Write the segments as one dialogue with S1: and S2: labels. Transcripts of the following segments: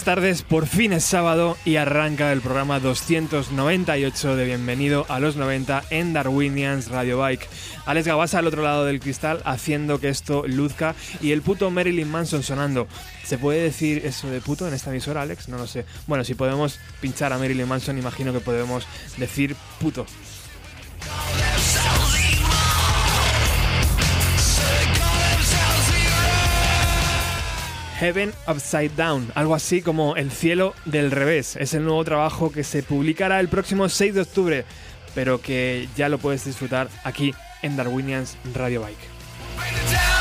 S1: Buenas tardes, por fin es sábado y arranca el programa 298 de Bienvenido a los 90 en Darwinians Radio Bike. Alex Gabasa al otro lado del cristal haciendo que esto luzca y el puto Marilyn Manson sonando. ¿Se puede decir eso de puto en esta emisora, Alex? No lo sé. Bueno, si podemos pinchar a Marilyn Manson, imagino que podemos decir puto. Heaven Upside Down, algo así como El cielo del revés. Es el nuevo trabajo que se publicará el próximo 6 de octubre, pero que ya lo puedes disfrutar aquí en Darwinians Radio Bike.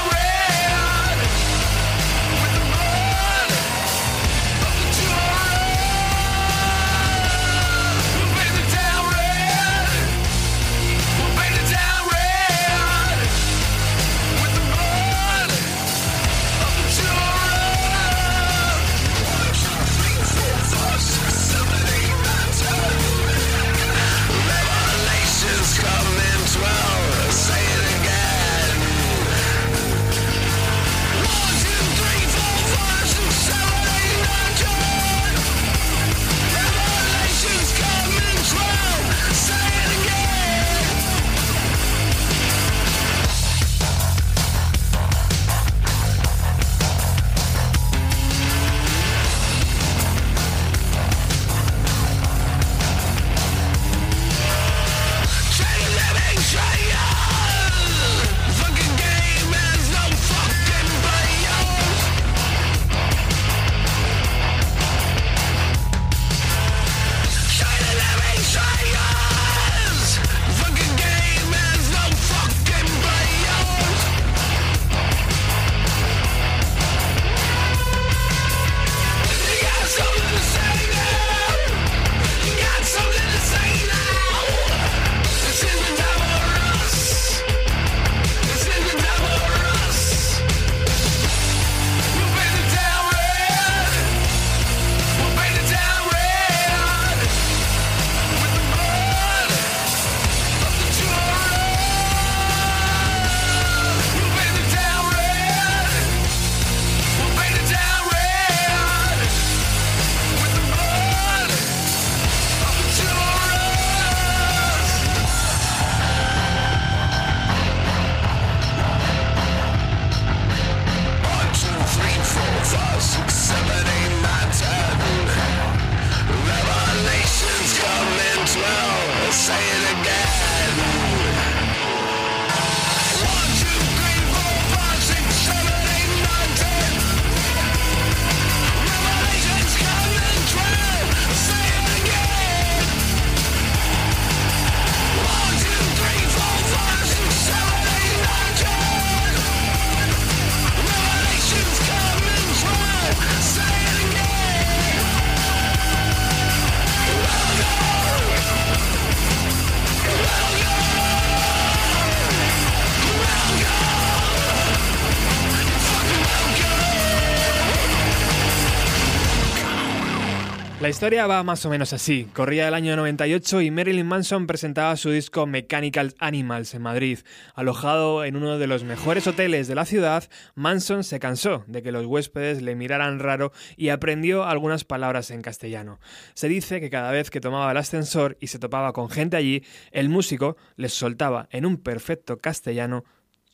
S1: Historia va más o menos así. Corría el año 98 y Marilyn Manson presentaba su disco Mechanical Animals en Madrid. Alojado en uno de los mejores hoteles de la ciudad, Manson se cansó de que los huéspedes le miraran raro y aprendió algunas palabras en castellano. Se dice que cada vez que tomaba el ascensor y se topaba con gente allí, el músico les soltaba en un perfecto castellano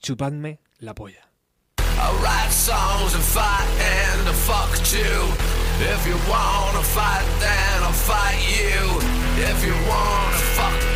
S1: chupadme la polla. If you wanna fight, then I'll fight you. If you wanna fuck,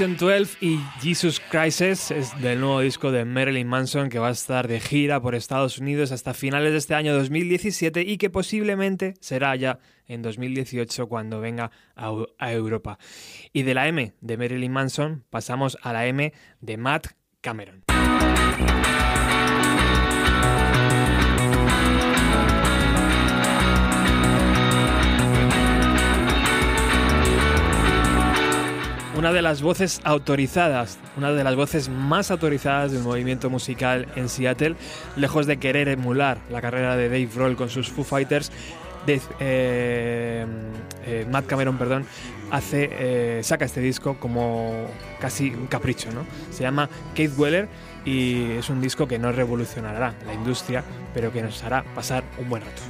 S2: Revelation 12 y Jesus Crisis es del nuevo disco de Marilyn Manson que va a estar de gira por Estados Unidos hasta finales de este año 2017 y que posiblemente será ya en 2018 cuando venga a Europa. Y de la M de Marilyn Manson pasamos a la M de Matt Cameron. Una de las voces autorizadas, una de las voces más autorizadas del movimiento musical en Seattle, lejos de querer emular la carrera de Dave Roll con sus Foo Fighters, eh, eh, Matt Cameron, perdón, hace, eh, saca este disco como casi un capricho, ¿no? Se llama Kate Weller y es un disco que no revolucionará la industria, pero que nos hará pasar un buen rato.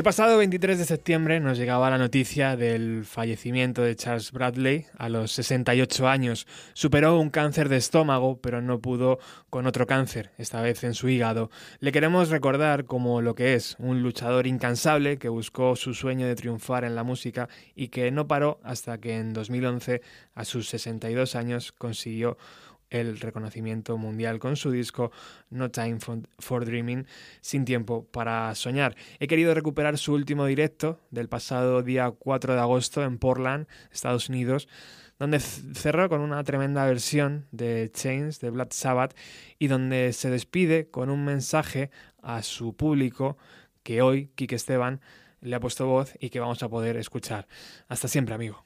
S2: El pasado 23 de septiembre nos llegaba la noticia del fallecimiento de Charles Bradley a los 68 años. Superó un cáncer de estómago, pero no pudo con otro cáncer, esta vez en su hígado. Le queremos recordar como lo que es, un luchador incansable que buscó su sueño de triunfar en la música y que no paró hasta que en 2011, a sus 62 años, consiguió
S3: el reconocimiento mundial con su disco No Time for, Dreaming, sin tiempo para soñar. He querido recuperar su último directo del pasado día 4 de agosto en Portland, Estados Unidos, donde cerró con una tremenda versión de Chains de Black Sabbath y donde se despide con un mensaje a su público que hoy Kike Esteban le ha puesto voz y que vamos a poder escuchar. Hasta siempre, amigo.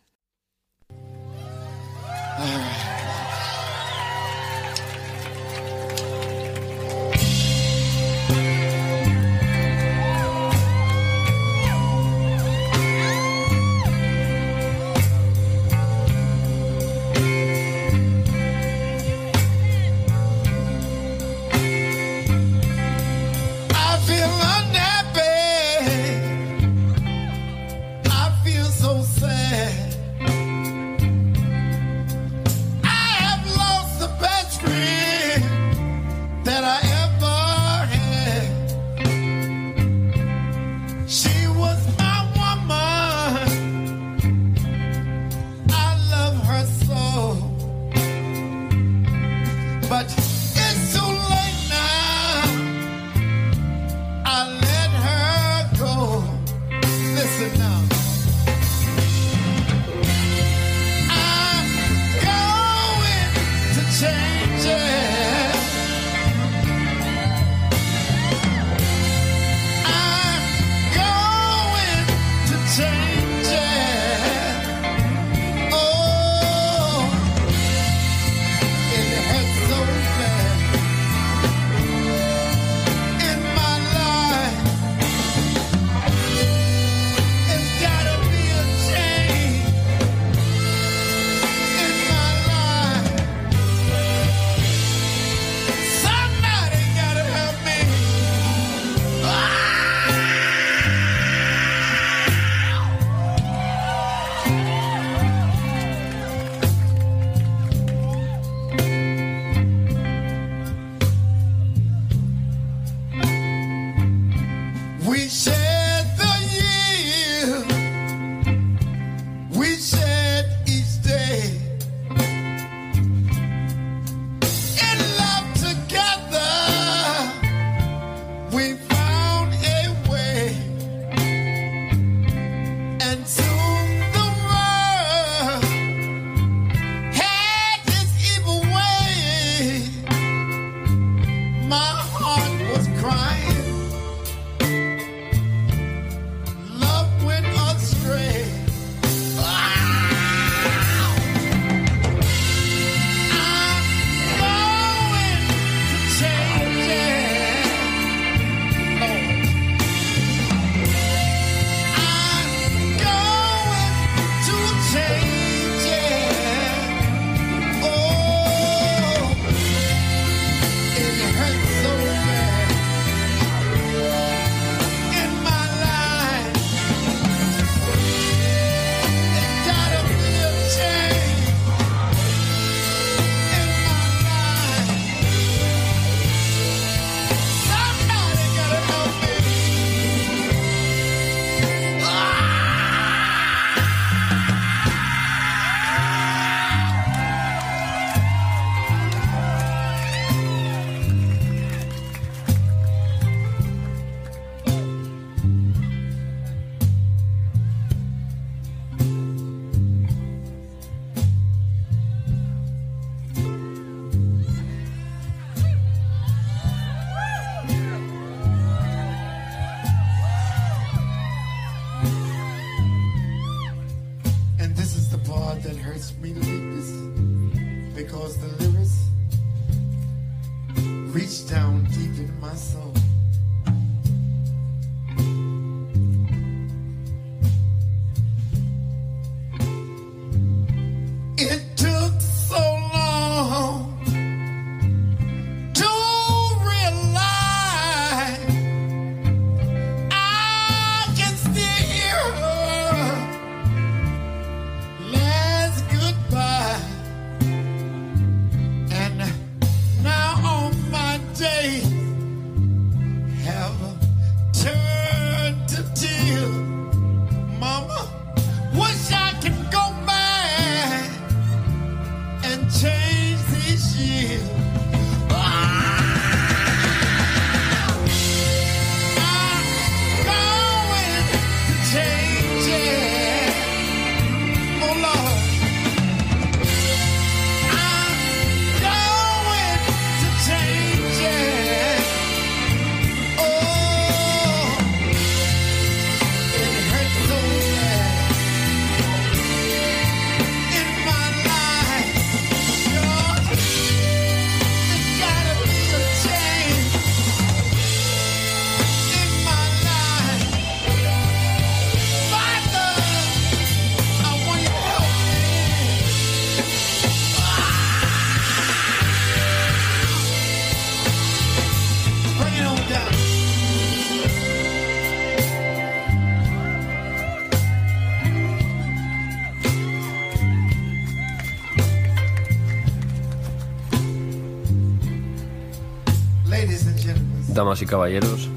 S3: Damas y caballeros,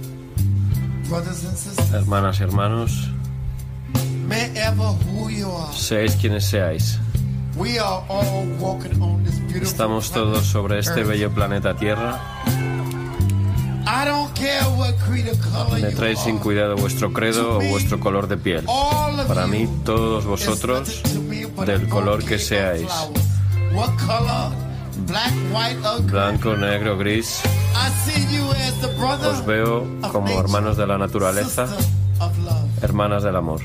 S3: hermanas y hermanos, seáis quienes seáis, estamos todos sobre este bello planeta Tierra. Traéis sin cuidado vuestro credo o vuestro color de piel. Para mí, todos vosotros, del color que seáis, blanco, negro, gris, Os veo como hermanos de la naturaleza, hermanas del amor.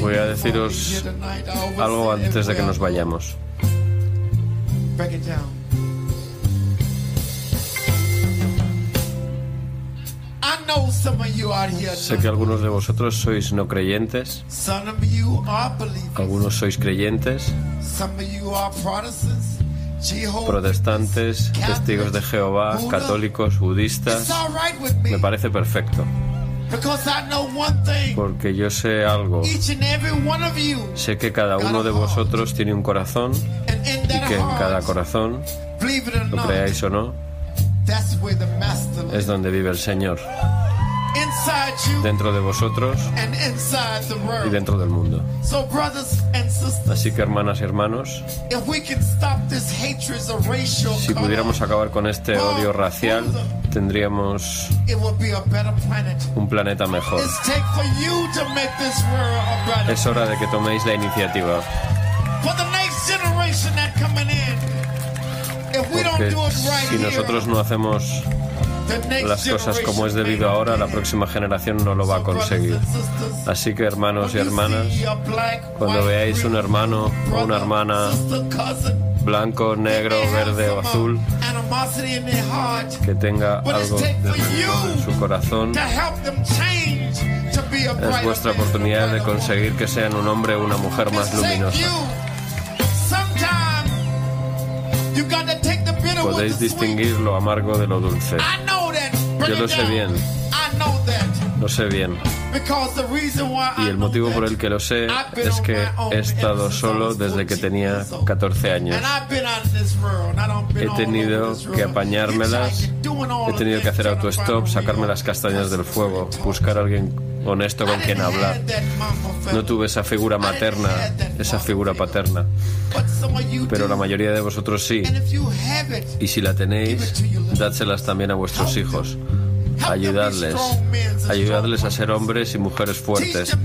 S3: Voy a deciros Algo antes de que nos vayamos. Sé que algunos de vosotros sois no creyentes, algunos sois creyentes, Protestantes, testigos de Jehová, católicos, budistas.
S4: me
S3: parece perfecto, porque yo sé algo. Sé que cada uno de vosotros tiene un corazón y que en cada corazón, lo creáis o no, es donde vive el Señor, dentro de vosotros y dentro del mundo. Así que hermanas y hermanos,
S4: if we can stop this hatred of racial
S3: si pudiéramos acabar con este odio racial, tendríamos un planeta mejor. Es hora de que toméis la iniciativa, porque si nosotros no hacemos las cosas como es debido ahora, la próxima generación no lo va a conseguir. Así que hermanos y hermanas, cuando veáis un hermano o una hermana blanco, negro, verde o azul que tenga algo de en su corazón, es vuestra oportunidad de conseguir que sean un hombre o una mujer más luminosa. Podéis distinguir lo amargo de lo dulce. Yo lo sé bien. Lo sé bien. Y el motivo por el que lo sé es que he estado solo desde que
S4: 14
S3: tenía
S4: years old.
S3: 14 años. He tenido que apañármelas, he tenido que hacer autostop, sacarme las castañas del fuego, buscar a alguien honesto con quien hablar. No tuve esa figura materna, esa figura paterna, pero la mayoría de vosotros sí. Y si la tenéis, dádselas también a vuestros hijos. Ayudadles, ayudadles a ser hombres y mujeres fuertes.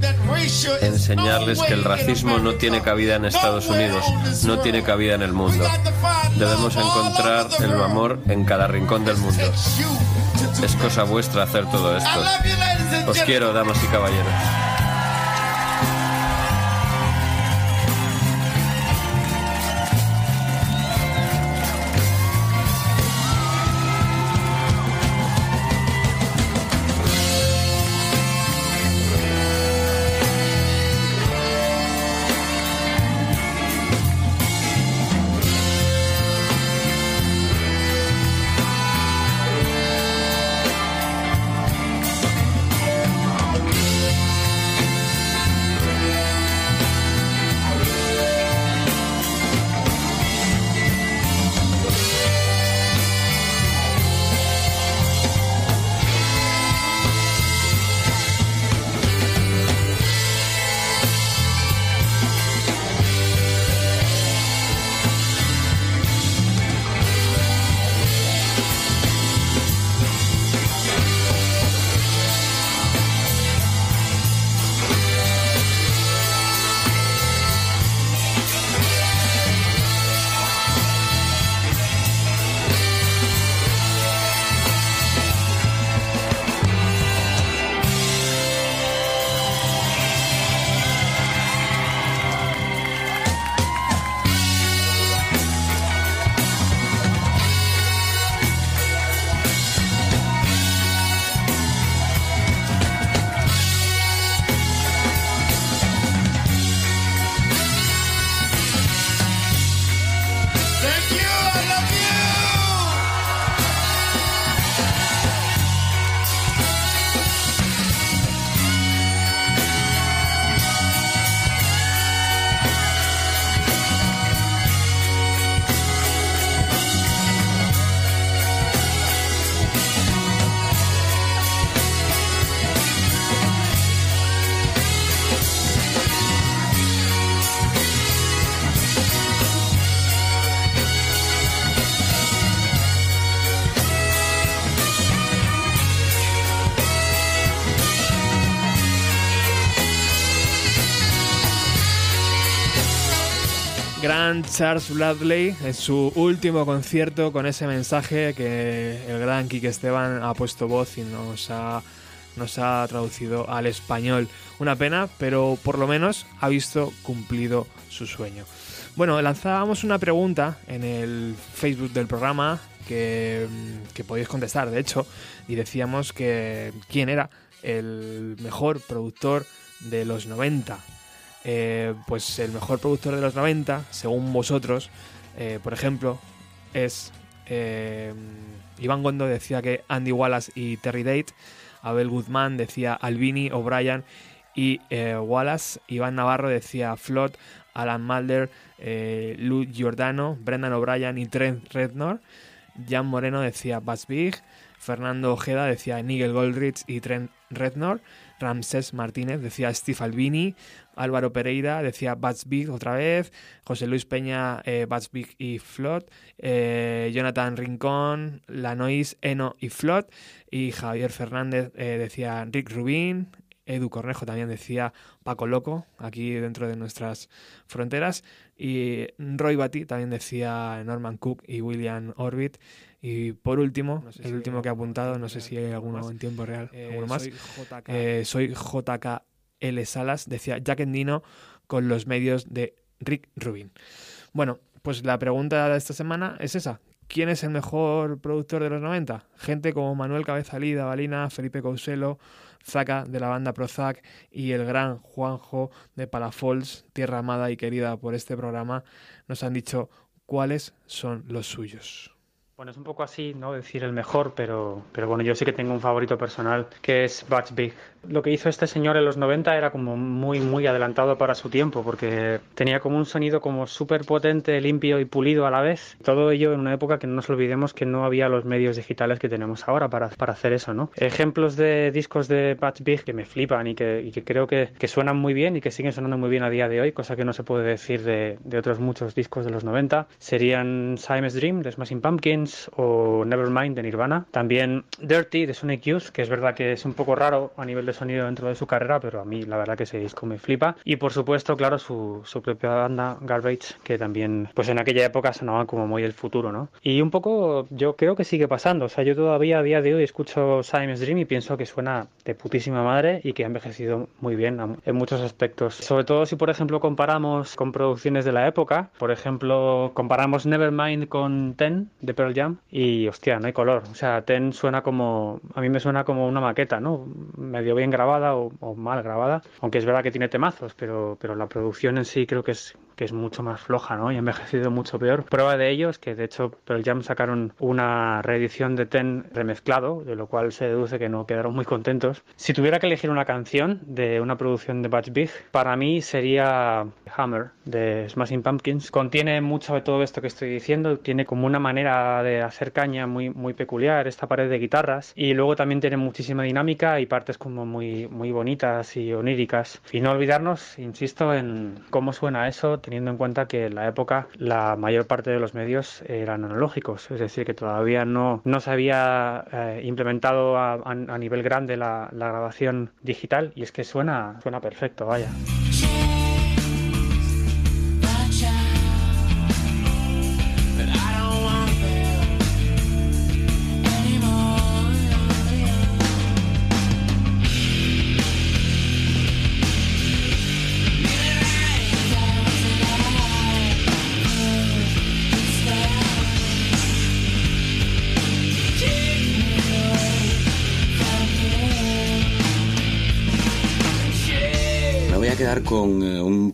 S3: Enseñarles que el racismo no tiene cabida en Estados Unidos, no tiene cabida en el mundo. Debemos encontrar el amor en cada rincón del mundo. Es cosa vuestra hacer todo esto. Os quiero, damas y caballeros.
S2: Gran Charles Bradley en su último concierto con ese mensaje que el gran Kike Esteban ha puesto voz y nos ha, nos ha traducido al español. Una pena, pero por lo menos ha visto cumplido su sueño. Bueno, lanzábamos una pregunta en el Facebook del programa que, que podéis contestar, de hecho, y decíamos que quién era el mejor productor de los 90 eh, pues el mejor productor de los 90, según vosotros, eh, por ejemplo, es eh, Iván Gondo decía que Andy Wallace y Terry Date, Abel Guzmán decía Albini, O'Brien y Wallace, Iván Navarro decía Flot, Alan Mulder, Lou Giordano, Brendan O'Brien y Trent Rednor, Jan Moreno decía Buzz Big, Fernando Ojeda decía Nigel Goldrich y Trent Rednor, Ramses Martínez decía Steve Albini, Álvaro Pereira decía Bats Big otra vez, José Luis Peña eh, Bats Big y Flot, eh, Jonathan Rincón, Lanois, Eno y Flot, y Javier Fernández eh, decía Rick Rubin, Edu Cornejo también decía Paco Loco, aquí dentro de nuestras fronteras, y Roy Batty también decía Norman Cook y William Orbit. Y por último, el último que he apuntado, no sé si hay alguno en tiempo real, alguno más. soy JK L. Salas, decía Jack Endino con los medios de Rick Rubin. Bueno, pues la pregunta de esta semana es esa. ¿Quién es el mejor productor de los 90? Gente como Manuel Cabezalí, Balina, Felipe Couselo, Zaka de la banda Prozac y el gran Juanjo de Palafols, tierra amada y querida por este programa, nos han dicho cuáles son los suyos.
S5: Bueno, es un poco así, ¿no? Decir el mejor, pero, pero bueno, yo sí que tengo un favorito personal, que es Butch Big. Lo que hizo este señor en los 90 era como muy, muy adelantado para su tiempo, porque tenía como un sonido como súper potente, limpio y pulido a la vez. Todo ello en una época que no nos olvidemos que no había los medios digitales que tenemos ahora para, para hacer eso, ¿no? Ejemplos de discos de Butch Big que me flipan y que, y que creo que, que, suenan muy bien y que siguen sonando muy bien a día de hoy, cosa que no se puede decir de, de otros muchos discos de los 90, serían Simon's Dream de Smashing O Nevermind de Nirvana. También Dirty de Sonic Youth, que es verdad que es un poco raro a nivel de sonido dentro de su carrera, pero a mí la verdad que ese disco me flipa. Y por supuesto, claro, su, su propia banda Garbage, que también pues en aquella época sonaba como muy el futuro, ¿no? Y un poco yo creo que sigue pasando. O sea, yo todavía a día de hoy escucho Simon's Dream y pienso que suena de putísima madre y que ha envejecido muy bien en muchos aspectos. Sobre todo si, por ejemplo, comparamos con producciones de la época. Por ejemplo, comparamos Nevermind con Ten de Pearl Y hostia, no hay color. O sea, Ten suena como, a mí me suena como una maqueta, ¿no? Medio bien grabada o, o mal grabada, aunque es verdad que tiene temazos, pero, pero la producción en sí creo que es, que es mucho más floja, ¿no? Y ha envejecido mucho peor. Prueba de ello es que de hecho Pearl Jam sacaron una reedición de Ten remezclado, de lo cual se deduce que no quedaron muy contentos. Si tuviera que elegir una canción de una producción de Batch Big, para mí sería Hammer de Smashing Pumpkins. Contiene mucho de todo esto que estoy diciendo, tiene como una manera de hacer caña muy, muy peculiar, esta pared de guitarras, y luego también tiene muchísima dinámica y partes como muy, muy bonitas y oníricas. Y no olvidarnos, insisto, en cómo suena eso, teniendo en cuenta que en la época la mayor parte de los medios eran analógicos, es decir, que todavía no, no se había eh, implementado a, nivel grande la, la grabación digital, y es que suena, suena perfecto, vaya.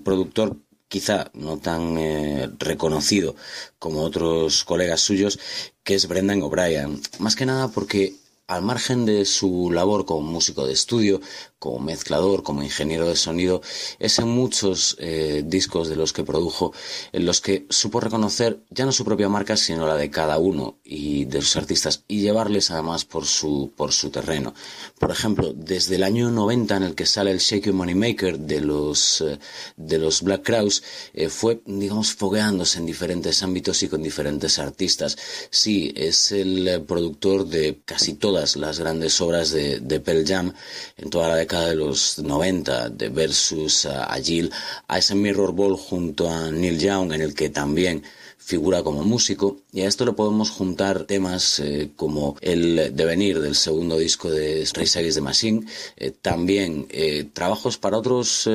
S6: Productor quizá no tan eh, reconocido como otros colegas suyos, que es Brendan O'Brien. Más que nada porque al margen de su labor como músico de estudio, como mezclador, como ingeniero de sonido, es en muchos eh, discos de los que produjo, en los que supo reconocer ya no su propia marca, sino la de cada uno y de sus artistas, y llevarles además por su, por su terreno. Por ejemplo, desde el año 90 en el que sale el Shake Your Money Maker de los, eh, de los Black Crowes, eh, fue, digamos, fogueándose en diferentes ámbitos y con diferentes artistas. Sí, es el productor de casi todas las grandes obras de, de Pearl Jam en toda la década década de los 90 de versus a, Jill, a ese Mirror Ball junto a Neil Young en el que también figura como músico. Y a esto le podemos juntar temas eh, como el devenir del segundo disco de Race Against the Machine, eh, también eh, trabajos para otros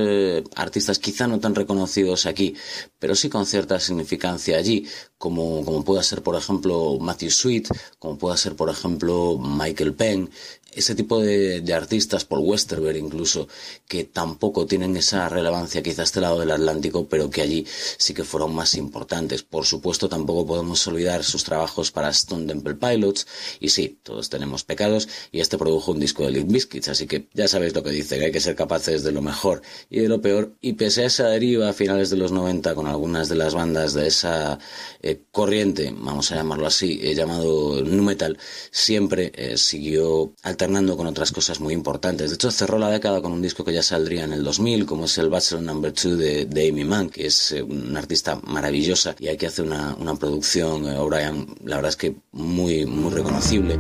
S6: artistas quizá no tan reconocidos aquí, pero sí con cierta significancia allí, como, como pueda ser por ejemplo Matthew Sweet, como pueda ser por ejemplo Michael Penn, ese tipo de, artistas, Paul Westerberg incluso, que tampoco tienen esa relevancia quizás este lado del Atlántico, pero que allí sí que fueron más importantes. Por supuesto, tampoco podemos olvidar sus trabajos para Stone Temple Pilots, y sí, todos tenemos pecados, y este produjo un disco de Limp Bizkit, así que ya sabéis lo que dice, que hay que ser capaces de lo mejor y de lo peor, y pese a esa deriva a finales de los 90 con algunas de las bandas de esa eh, corriente, vamos a llamarlo así, eh, llamado nu metal, siempre eh, siguió alternando con otras cosas muy importantes. De hecho, cerró la década con un disco que ya saldría en el 2000, como es el Bachelor Number 2 de, Amy Mann, que es eh, una artista maravillosa y aquí hace una, una producción, eh, O'Brien, la verdad es que muy, muy reconocible.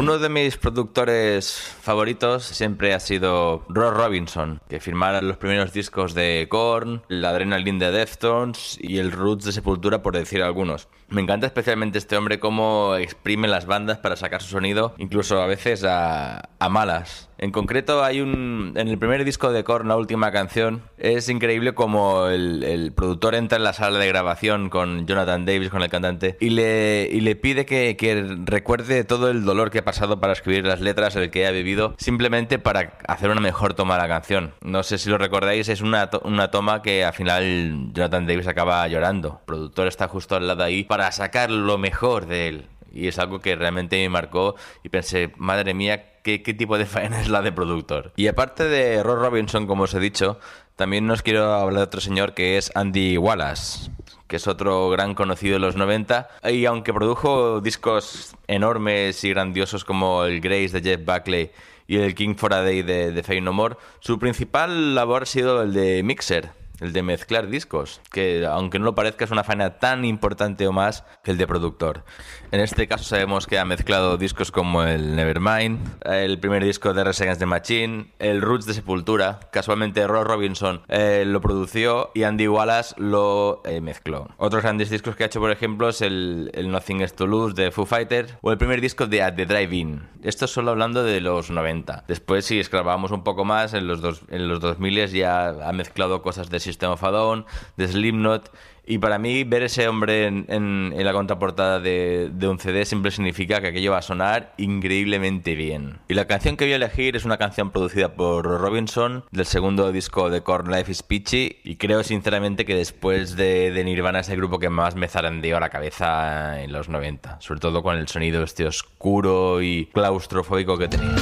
S7: Uno de mis productores favoritos siempre ha sido Ross Robinson, que firmara los primeros discos de Korn, la Adrenaline de Deftones y el Roots de Sepultura, por decir algunos. Me encanta especialmente este hombre cómo exprime las bandas para sacar su sonido, incluso a veces a, a malas. En concreto, hay un. En el primer disco de Korn, la última canción, es increíble como el, productor entra en la sala de grabación con Jonathan Davis, con el cantante, y le, y le pide que, que recuerde todo el dolor que ha pasado para escribir las letras, el que ha vivido, simplemente para hacer una mejor toma de la canción. No sé si lo recordáis, es una, una toma que al final Jonathan Davis acaba llorando. El productor está justo al lado ahí para sacar lo mejor de él y es algo que realmente me marcó y pensé, madre mía, ¿qué, tipo de faena es la de productor? Y aparte de Ross Robinson, como os he dicho, también nos quiero hablar de otro señor que es Andy Wallace que es otro gran conocido de los 90, y aunque produjo discos enormes y grandiosos como el Grace de Jeff Buckley y el King for a Day de, de Fey No More, su principal labor ha sido el de mixer, el de mezclar discos, que aunque no lo parezca es una faena tan importante o más que el de productor. En este caso sabemos que ha mezclado discos como el Nevermind, el primer disco de Resegas de Machine, el Roots de Sepultura, casualmente Ross Robinson eh, lo produció y Andy Wallace lo eh, mezcló. Otros grandes discos que ha hecho, por ejemplo, es el, Nothing is to Lose de Foo Fighters o el primer disco de At the Drive-In. Esto solo hablando de los 90. Después, si esclavamos un poco más, en los, dos, en los 2000 ya ha mezclado cosas de System of a Down, de Slipknot. Y para mí, ver ese hombre en, la contraportada de, un CD siempre significa que aquello va a sonar increíblemente bien. Y la canción que voy a elegir es una canción producida por Robinson, del segundo disco de Korn Life is Peachy. Y creo sinceramente que después de, de Nirvana es el grupo que más me zarandeó la cabeza en los 90. Sobre todo con el sonido este oscuro y claustrofóbico que tenía.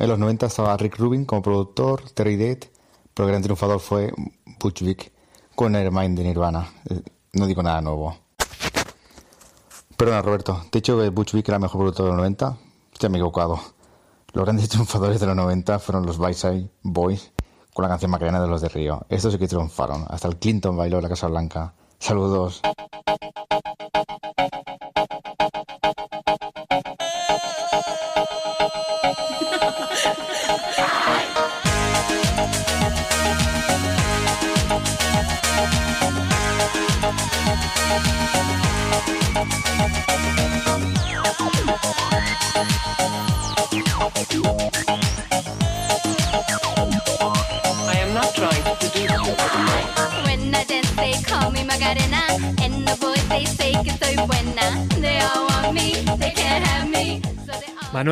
S8: En los 90 estaba Rick Rubin como productor, Terry Dead, pero el gran triunfador fue Butch Vig con Nevermind de Nirvana. Eh, no digo nada nuevo. Perdona, Roberto, te he dicho que Butch Vig era el mejor productor de los 90. Ya me he equivocado. Los grandes triunfadores de los 90 fueron los Byside Boys con la canción Macarena de los de Río. Estos sí que triunfaron. Hasta el Clinton bailó en la Casa Blanca. Saludos.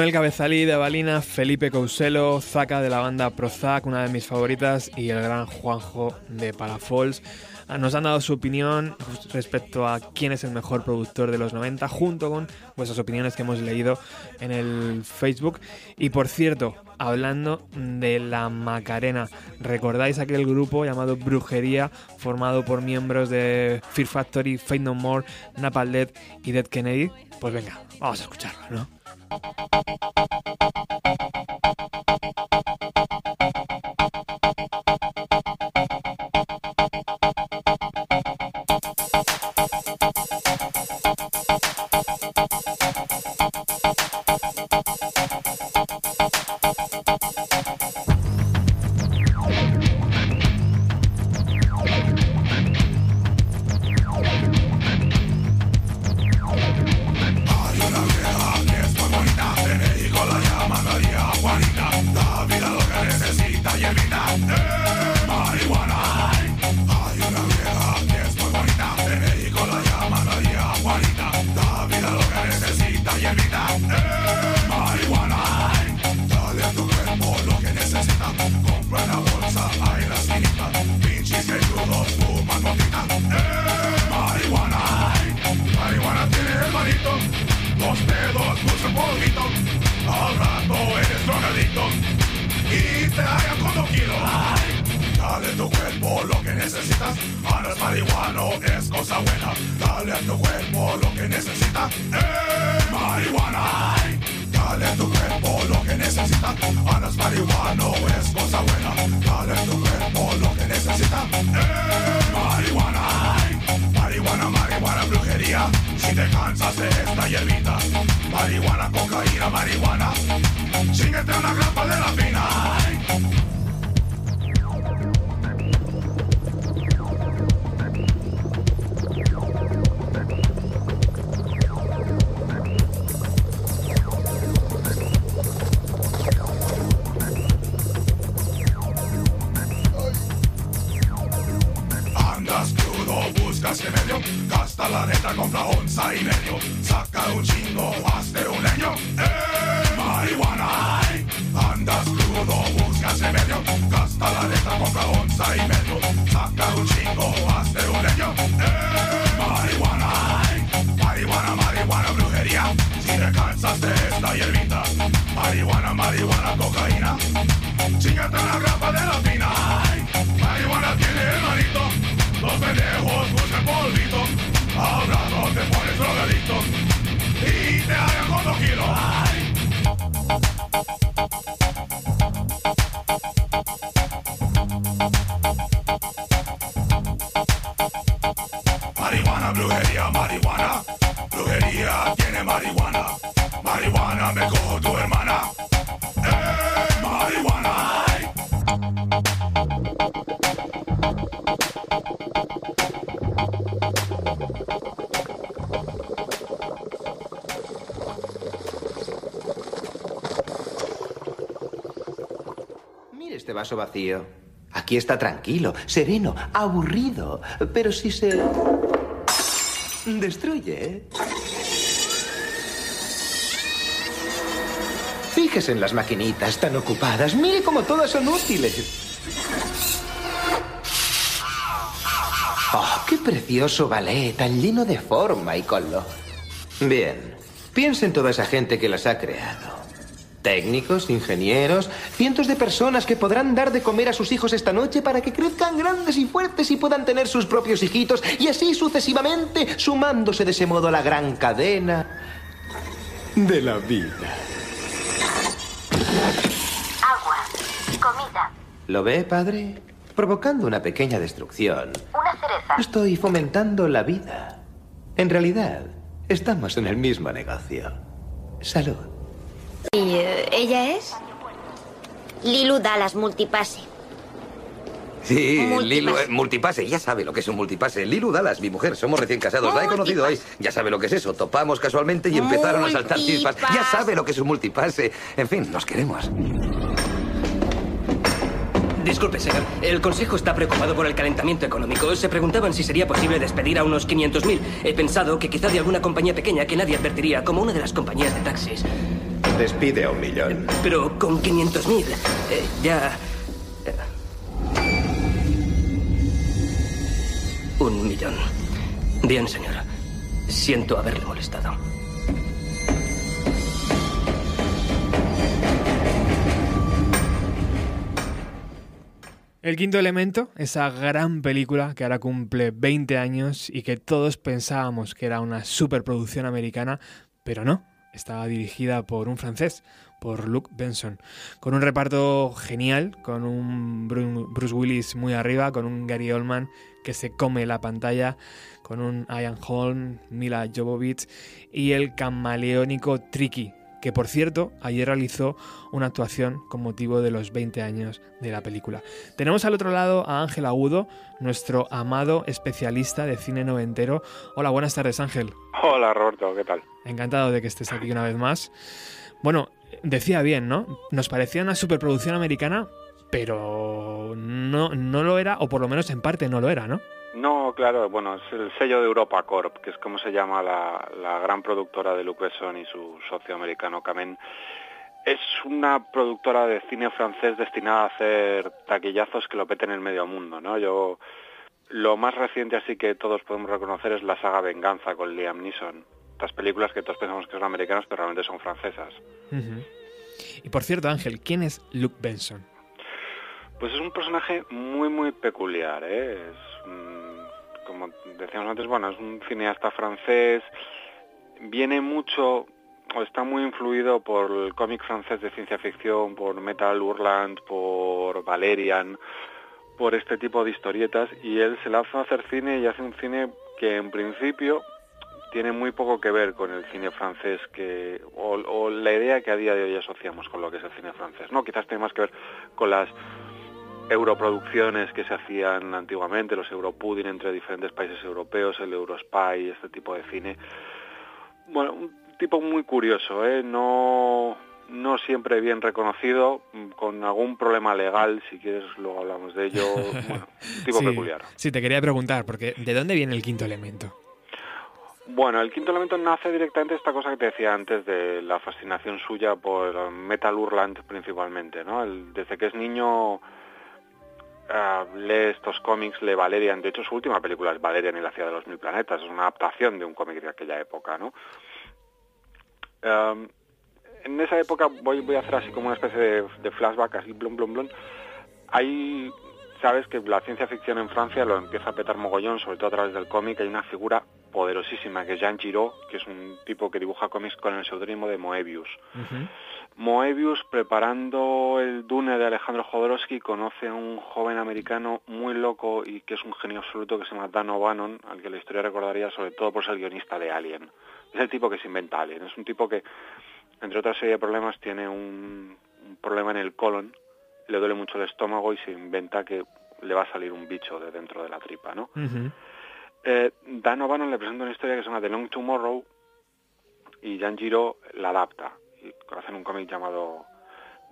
S9: Manuel Cabezalí de Balina, Felipe Couselo, Zaca de la banda Prozac, una de mis favoritas, y el gran Juanjo de Palafols nos han dado su opinión respecto a quién es el mejor productor de los 90, junto con vuestras opiniones que hemos leído en el Facebook. Y por cierto, hablando de la Macarena, ¿recordáis aquel grupo llamado Brujería, formado por miembros de Fear Factory, Fate No More, Napalm Dead y Dead Kennedy? Pues venga, vamos a escucharlo, ¿no? Thank you.
S10: Vacío. Aquí está tranquilo, sereno, aburrido. Pero si se... destruye... Fíjese en las maquinitas tan ocupadas. Mire cómo todas son útiles. ¡Oh, qué precioso ballet, tan lleno de forma y color! Bien, piensa en toda esa gente que las ha creado. Técnicos, ingenieros, de personas que podrán dar de comer a sus hijos esta noche para que crezcan grandes y fuertes y puedan tener sus propios hijitos y así sucesivamente, sumándose de ese modo a la gran cadena de la vida.
S11: Agua, comida.
S10: ¿Lo ve, padre? Provocando una pequeña destrucción.
S11: Una cereza.
S10: Estoy fomentando la vida. En realidad, estamos en el mismo negocio. Salud.
S11: ¿Y eh, ella es? Lilu Dallas Multipase.
S12: Sí,
S11: Multipase.
S12: Lilu, eh, multipase, ya sabe lo que es un multipase. Lilu Dallas, mi mujer, somos recién casados, la he conocido hoy. Ya sabe lo que es eso, topamos casualmente y empezaron a saltar chispas. Ya sabe lo que es un multipase. En fin, nos queremos.
S13: Disculpe, señor. El Consejo está preocupado por el calentamiento económico. Se preguntaban si sería posible despedir a unos 500.000. He pensado que quizá de alguna compañía pequeña que nadie advertiría, como una de las compañías de taxis.
S10: Despide a un millón.
S13: Pero con 500.000, eh, ya... eh. Un millón. Bien, señora. Siento haberle molestado.
S2: El quinto elemento, esa gran película que ahora cumple 20 años y que todos pensábamos que era una superproducción americana, pero no, estaba dirigida por un francés, por Luc Benson, con un reparto genial, con un Bru- Bruce Willis muy arriba, con un Gary Oldman que se come la pantalla, con un Ian Holm, Mila Jovovich y el camaleónico Tricky, que por cierto ayer realizó una actuación con motivo de los 20 años de la película. Tenemos al otro lado a Ángel Agudo, nuestro amado especialista de cine noventero. Hola, buenas tardes Ángel.
S14: Hola Roberto, ¿qué tal?
S2: Encantado de que estés aquí una vez más. Bueno, decía bien, ¿no? Nos parecía una superproducción americana, pero no, no lo era, o por lo menos en parte no lo era, ¿no?
S14: No, claro, bueno, es el sello de Europa Corp, que es como se llama la, la gran productora de Luc Besson y su socio americano Camen. Es una productora de cine francés destinada a hacer taquillazos que lo peten en el medio mundo, ¿no? Yo lo más reciente así que todos podemos reconocer es la saga Venganza con Liam Neeson. Estas películas que todos pensamos que son americanas, pero realmente son francesas.
S2: Y por cierto, Ángel, ¿quién es Luke Benson?
S14: Pues es un personaje muy, muy peculiar, ¿eh? Es, como decíamos antes, bueno, es un cineasta francés, viene mucho, o está muy influido por el cómic francés de ciencia ficción, por Metal Hurlant, por Valerian, por este tipo de historietas, y él se lanza a hacer cine y hace un cine que en principio tiene muy poco que ver con el cine francés que o, o la idea que a día de hoy asociamos con lo que es el cine francés no quizás tiene más que ver con las europroducciones que se hacían antiguamente, los Europudding entre diferentes países europeos, el Eurospy, este tipo de cine. Bueno, un tipo muy curioso, ¿eh? no, no siempre bien reconocido, con algún problema legal, si quieres luego hablamos de ello. Bueno, un tipo
S2: sí,
S14: peculiar.
S2: Sí, te quería preguntar, porque ¿de dónde viene el quinto elemento?
S14: Bueno, el quinto elemento nace directamente esta cosa que te decía antes de la fascinación suya por Metal Hurlant principalmente, ¿no? El- desde que es niño ah, lee estos cómics, lee Valerian, de hecho su última película es Valerian y la ciudad de los mil planetas, es una adaptación de un cómic de aquella época, ¿no? En esa época voy, a hacer así como una especie de, de flashback, así blum blum blum. Hay, sabes que la ciencia ficción en Francia lo empieza a petar mogollón, sobre todo a través del cómic, hay una figura poderosísima que es Jean Giraud, que es un tipo que dibuja cómics con el seudónimo de Moebius. Moebius, preparando el Dune de Alejandro Jodorowsky, conoce a un joven americano muy loco y que es un genio absoluto que se llama Dan O'Bannon, al que la historia recordaría sobre todo por ser guionista de Alien. Es el tipo que se inventa Alien, es un tipo que, entre otras serie de problemas, tiene un, un problema en el colon, le duele mucho el estómago y se inventa que le va a salir un bicho de dentro de la tripa, ¿no? Eh, Dan O'Bannon le presenta una historia que se llama The Long Tomorrow y Jean Giraud la adapta hacen un cómic llamado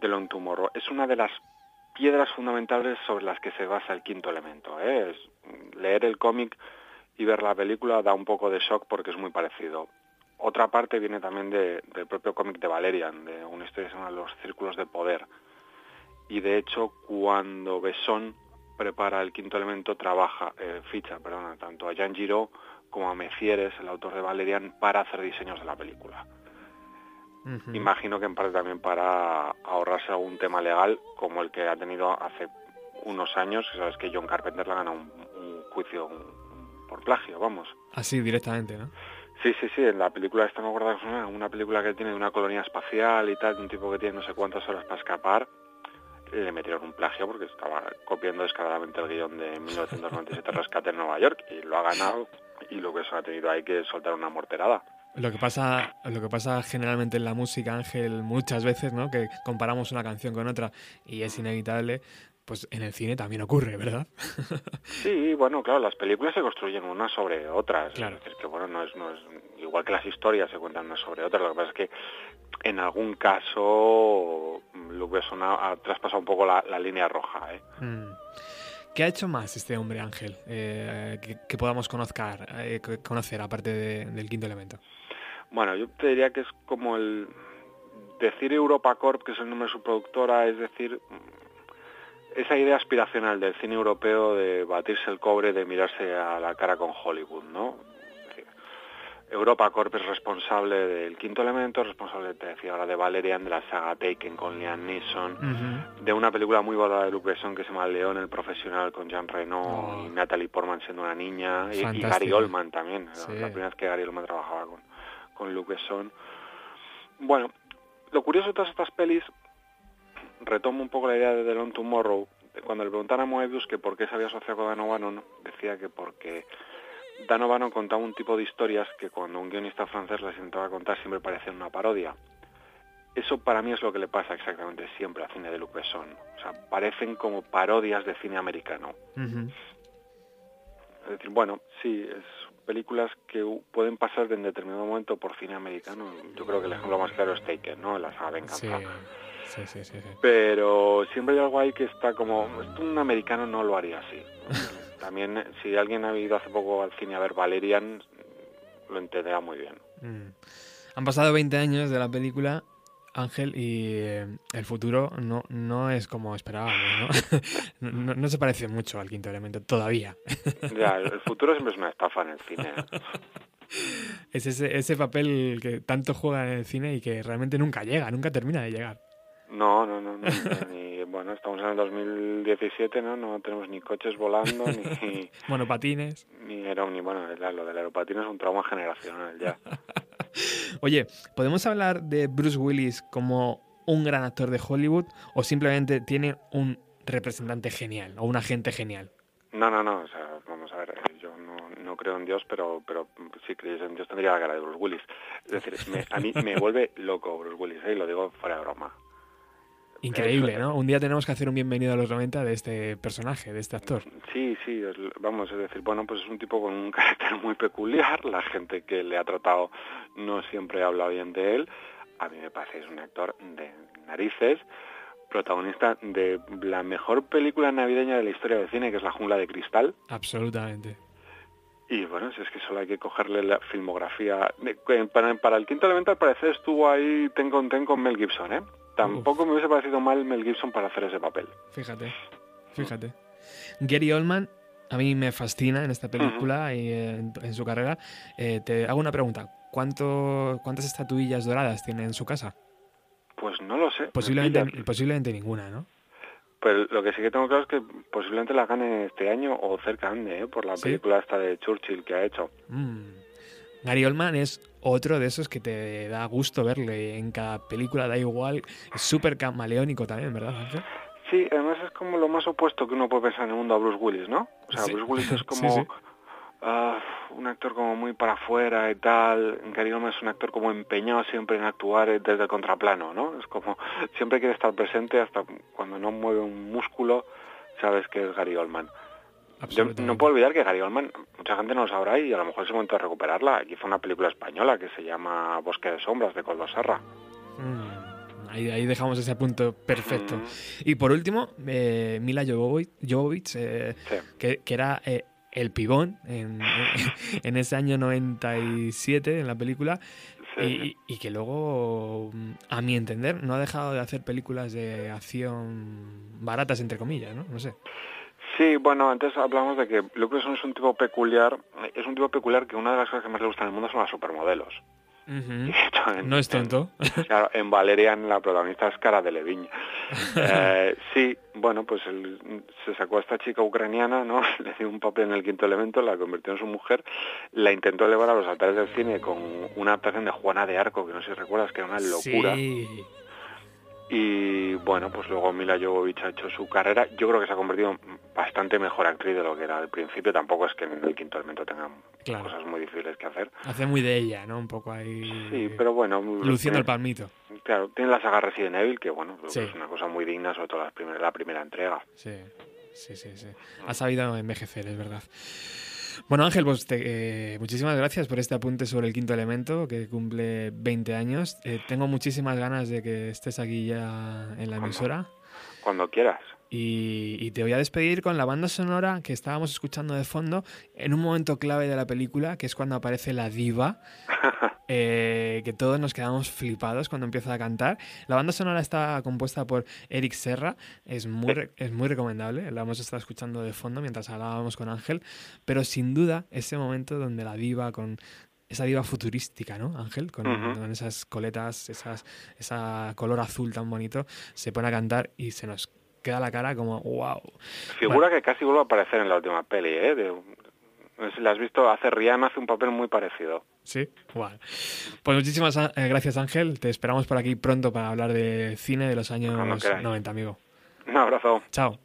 S14: The Long Tomorrow. Es una de las piedras fundamentales sobre las que se basa el quinto elemento. ¿eh? Es- leer el cómic y ver la película da un poco de shock porque es muy parecido. Otra parte viene también de- del propio cómic de Valerian, de una historia que Los Círculos de Poder. Y de hecho, cuando Besson prepara el quinto elemento, trabaja, eh, ficha, perdona, tanto a Jean Giraud como a Mecieres, el autor de Valerian, para hacer diseños de la película. Imagino que en parte también para ahorrarse algún tema legal, como el que ha tenido hace unos años, que sabes que John Carpenter le ha ganado un, un juicio un- por plagio, vamos.
S2: Así, directamente, ¿no?
S14: Sí, sí, sí, en la película esta me acuerdo que es una, una película que tiene de una colonia espacial y tal, de un tipo que tiene no sé cuántas horas para escapar, le metieron un plagio porque estaba copiando descaradamente el guion de 1997 Rescate en Nueva York y lo ha ganado y lo que eso ha tenido ahí que soltar una morterada.
S2: Lo que pasa, lo que pasa generalmente en la música, Ángel, muchas veces, ¿no? Que comparamos una canción con otra y es inevitable, pues en el cine también ocurre, ¿verdad?
S14: Sí, bueno, claro, las películas se construyen unas sobre otras.
S2: Claro.
S14: Es decir, que bueno, no es, no es igual que las historias se cuentan unas sobre otras. Lo que pasa es que en algún caso Luc Besson ha, ha traspasado un poco la, la línea roja. ¿eh?
S2: Mm. ¿Qué ha hecho más este hombre, Ángel, eh, que, que podamos conocer, eh, conocer aparte de- del quinto elemento?
S14: Bueno, yo te diría que es como el decir Europa Corp, que es el nombre de su productora, es decir, esa idea aspiracional del cine europeo de batirse el cobre, de mirarse a la cara con Hollywood, ¿no? Europa Corp es responsable del quinto elemento, es responsable, te decía ahora, de Valerian, de la saga Taken con Liam Neeson, de una película muy valorada de Luc Besson que se llama León el profesional con Jean Reno y Natalie Portman siendo una niña y-. Gary Oldman también,
S2: Sí.
S14: la primera vez que Gary Oldman trabajaba con, con Luc Besson. Bueno, lo curioso de todas estas pelis, retomo un poco la idea de The Long Tomorrow, cuando le preguntaron a Moebius que por qué se había asociado con Dan O'Bannon, decía que porque Dan O'Bannon contaba un tipo de historias que cuando un guionista francés las intentaba contar siempre parecían una parodia. Eso para mí es lo que le pasa exactamente siempre al cine de Luc Besson. O sea, parecen como parodias de cine americano. Es decir, bueno, sí, es películas que pueden pasar en determinado momento por cine americano. Yo creo que el ejemplo más claro es Taken, ¿no? La saga Venganza.
S2: Sí, sí, sí, sí, sí.
S14: Pero siempre hay algo ahí que está como... Esto un americano no lo haría así. También, eh, si alguien ha ido hace poco al cine a ver Valerian, lo entenderá muy bien.
S2: Mm. Han pasado 20 años de la película, Ángel, y eh, el futuro no, no es como esperábamos, ¿no? no, se parece mucho al quinto elemento, todavía.
S14: Ya, el futuro siempre es una estafa en el cine.
S2: es ese, ese papel que tanto juega en el cine y que realmente nunca llega, nunca termina de llegar.
S14: No, no, no, no. Ni, bueno, estamos en el 2017, ¿no? No tenemos ni coches volando, ni,
S2: Monopatines.
S14: ni ni bueno, lo del aeropatín es un trauma generacional ya.
S2: Oye, ¿podemos hablar de Bruce Willis como un gran actor de Hollywood o simplemente tiene un representante genial o un agente genial?
S14: No, no, no, o sea, vamos a ver, yo no, creo en Dios, pero, pero si creyese en Dios tendría la cara de Bruce Willis. Es decir, me- a mí me vuelve loco Bruce Willis, ¿eh? y lo digo fuera de broma.
S2: Increíble, ¿no? Un día tenemos que hacer un bienvenido a los 90 de este personaje, de este actor.
S14: Sí, sí, vamos, es decir, bueno, pues es un tipo con un carácter muy peculiar, la gente que le ha tratado no siempre habla bien de él, a mí me parece que es un actor de narices, protagonista de la mejor película navideña de la historia del cine, que es La jungla de cristal,
S2: Absolutamente.
S14: y bueno, si es que solo hay que cogerle la filmografía. Para, para el quinto elemento, al parecer, estuvo ahí ten con ten con Mel Gibson, ¿eh? Tampoco me hubiese parecido mal Mel Gibson para hacer ese papel.
S2: Fíjate, fíjate. Gary Oldman a mí me fascina en esta película y eh, en, en su carrera. Eh, te hago una pregunta. ¿Cuánto, ¿Cuántas estatuillas doradas tiene en su casa?
S14: Pues no lo sé. me
S2: Posiblemente, posiblemente ninguna, ¿no?
S14: Pero lo que sí que tengo claro es que posiblemente la gane este año o cerca ande, ¿eh? por la
S2: ¿Sí?
S14: película esta de Churchill que ha hecho.
S2: Mm. Gary Oldman es otro de esos que te da gusto verle en cada película, da igual. Es súper camaleónico también, ¿verdad, Ángel?
S14: Sí, además es como lo más opuesto que uno puede pensar en el mundo a Bruce Willis, ¿no? O sea,
S2: Sí.
S14: Bruce Willis es como
S2: sí.
S14: ah, un actor como muy para afuera y tal. Gary Oldman es un actor como empeñado siempre en actuar desde el contraplano, ¿no? Es como siempre quiere estar presente hasta cuando no mueve un músculo, sabes que es Gary Oldman. Yo no puedo olvidar que Gary Oldman, mucha gente no lo sabrá y a lo mejor es el momento de recuperarla. Aquí fue una película española que se llama Bosque de Sombras de Coldo Serra.
S2: Mm. Ahí, ahí dejamos ese punto perfecto.
S14: Mm.
S2: Y por último, eh, Mila Jovovich, Jovovich, eh, que, que era eh, el pibón en, en ese año 97 en la película. Y, y que luego, mm, a mi entender, no ha dejado de hacer películas de acción baratas, entre comillas, ¿no? No sé.
S14: Sí, bueno, antes hablamos de que Luke Besson es un tipo peculiar, es un tipo peculiar que una de las cosas que más le gustan en el mundo son las supermodelos.
S2: No es tonto.
S14: Claro, en Valerian la protagonista es Cara de Leviñ. Eh, sí, bueno, pues él se sacó a esta chica ucraniana, ¿no? Le dio un papel en el quinto elemento, la convirtió en su mujer, la intentó elevar a los altares del cine con una adaptación de Juana de Arco, que no sé si recuerdas, que era una locura.
S2: Sí.
S14: Y bueno, pues luego Mila Jovovich ha hecho su carrera. Yo creo que se ha convertido en bastante mejor actriz de lo que era al principio. Tampoco es que en el quinto elemento tengan
S2: Claro.
S14: cosas muy difíciles que hacer.
S2: Hace muy de ella, ¿no? Un poco ahí.
S14: Sí, pero bueno.
S2: Luciendo el palmito.
S14: Claro, tiene la saga Resident Evil, que bueno,
S2: Sí.
S14: es una cosa muy digna, sobre todo la primera, la primera entrega.
S2: Sí, sí, sí, sí. Ha sabido envejecer, es verdad. Bueno, Ángel, pues te- eh, muchísimas gracias por este apunte sobre el quinto elemento, que cumple 20 años. Eh, tengo muchísimas ganas de que estés aquí ya en la emisora.
S14: Cuando quieras.
S2: Y, y te voy a despedir con la banda sonora que estábamos escuchando de fondo en un momento clave de la película, que es cuando aparece la diva, eh, que todos nos quedamos flipados cuando empieza a cantar. La banda sonora está compuesta por Eric Serra, es muy, es muy recomendable, la hemos estado escuchando de fondo mientras hablábamos con Ángel, pero sin duda ese momento donde la diva con esa diva futurística, ¿no, Ángel? Con,
S14: Ujú.
S2: con esas coletas, esas, esa color azul tan bonito, se pone a cantar y se nos queda la cara como wow.
S14: Figura que casi vuelve a aparecer en la última peli, ¿eh? De- no sé si la has visto, hace Rihanna, hace un papel muy parecido.
S2: Sí, guau. Pues muchísimas eh, gracias Ángel, te esperamos por aquí pronto para hablar de cine de los años
S14: queráis.
S2: 90, amigo.
S14: Un abrazo. Chao.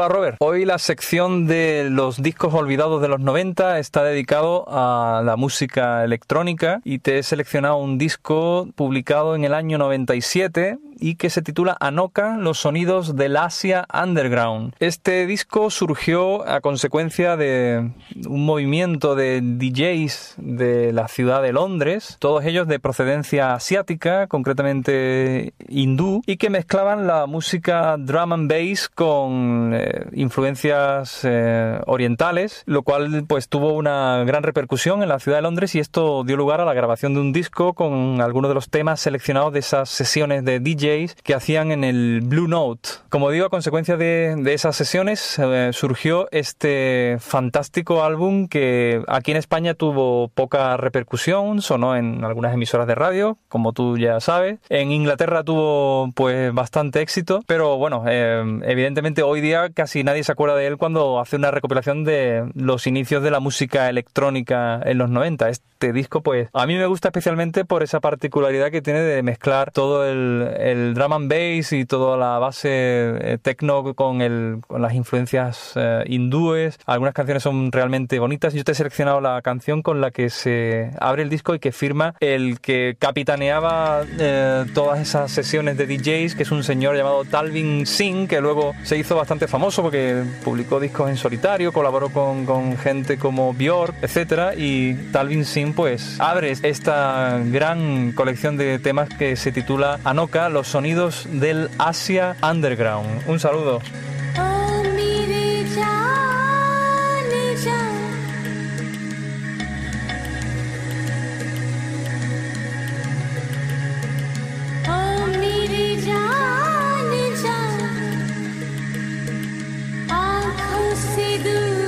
S15: Hola Robert, hoy la sección de los discos olvidados de los 90 está dedicado a la música electrónica y te he seleccionado un disco publicado en el año 97 y que se titula Anoka, los sonidos del Asia Underground. Este disco surgió a consecuencia de un movimiento de DJs de la ciudad de Londres, todos ellos de procedencia asiática, concretamente hindú, y que mezclaban la música drum and bass con eh, influencias eh, orientales, lo cual pues tuvo una gran repercusión en la ciudad de Londres y esto dio lugar a la grabación de un disco con algunos de los temas seleccionados de esas sesiones de DJs que hacían en el Blue Note. Como digo, a consecuencia de, de esas sesiones eh, surgió este fantástico álbum que aquí en España tuvo poca repercusión, sonó en algunas emisoras de radio, como tú ya sabes. En Inglaterra tuvo pues bastante éxito, pero bueno, eh, evidentemente hoy día casi nadie se acuerda de él cuando hace una recopilación de los inicios de la música electrónica en los 90. Este disco pues a mí me gusta especialmente por esa particularidad que tiene de mezclar todo el, el drum and bass y toda la base eh, techno con, el, con las influencias eh, hindúes. Algunas canciones son realmente bonitas. Yo te he seleccionado la canción con la que se abre el disco y que firma el que capitaneaba eh, todas esas sesiones de DJs, que es un señor llamado Talvin Singh, que luego se hizo bastante famoso porque publicó discos en solitario, colaboró con, gente como Björk, etcétera, y Talvin Singh pues abre esta gran colección de temas que se titula Anoka, los sonidos del Asia Underground. Un saludo.
S16: see you.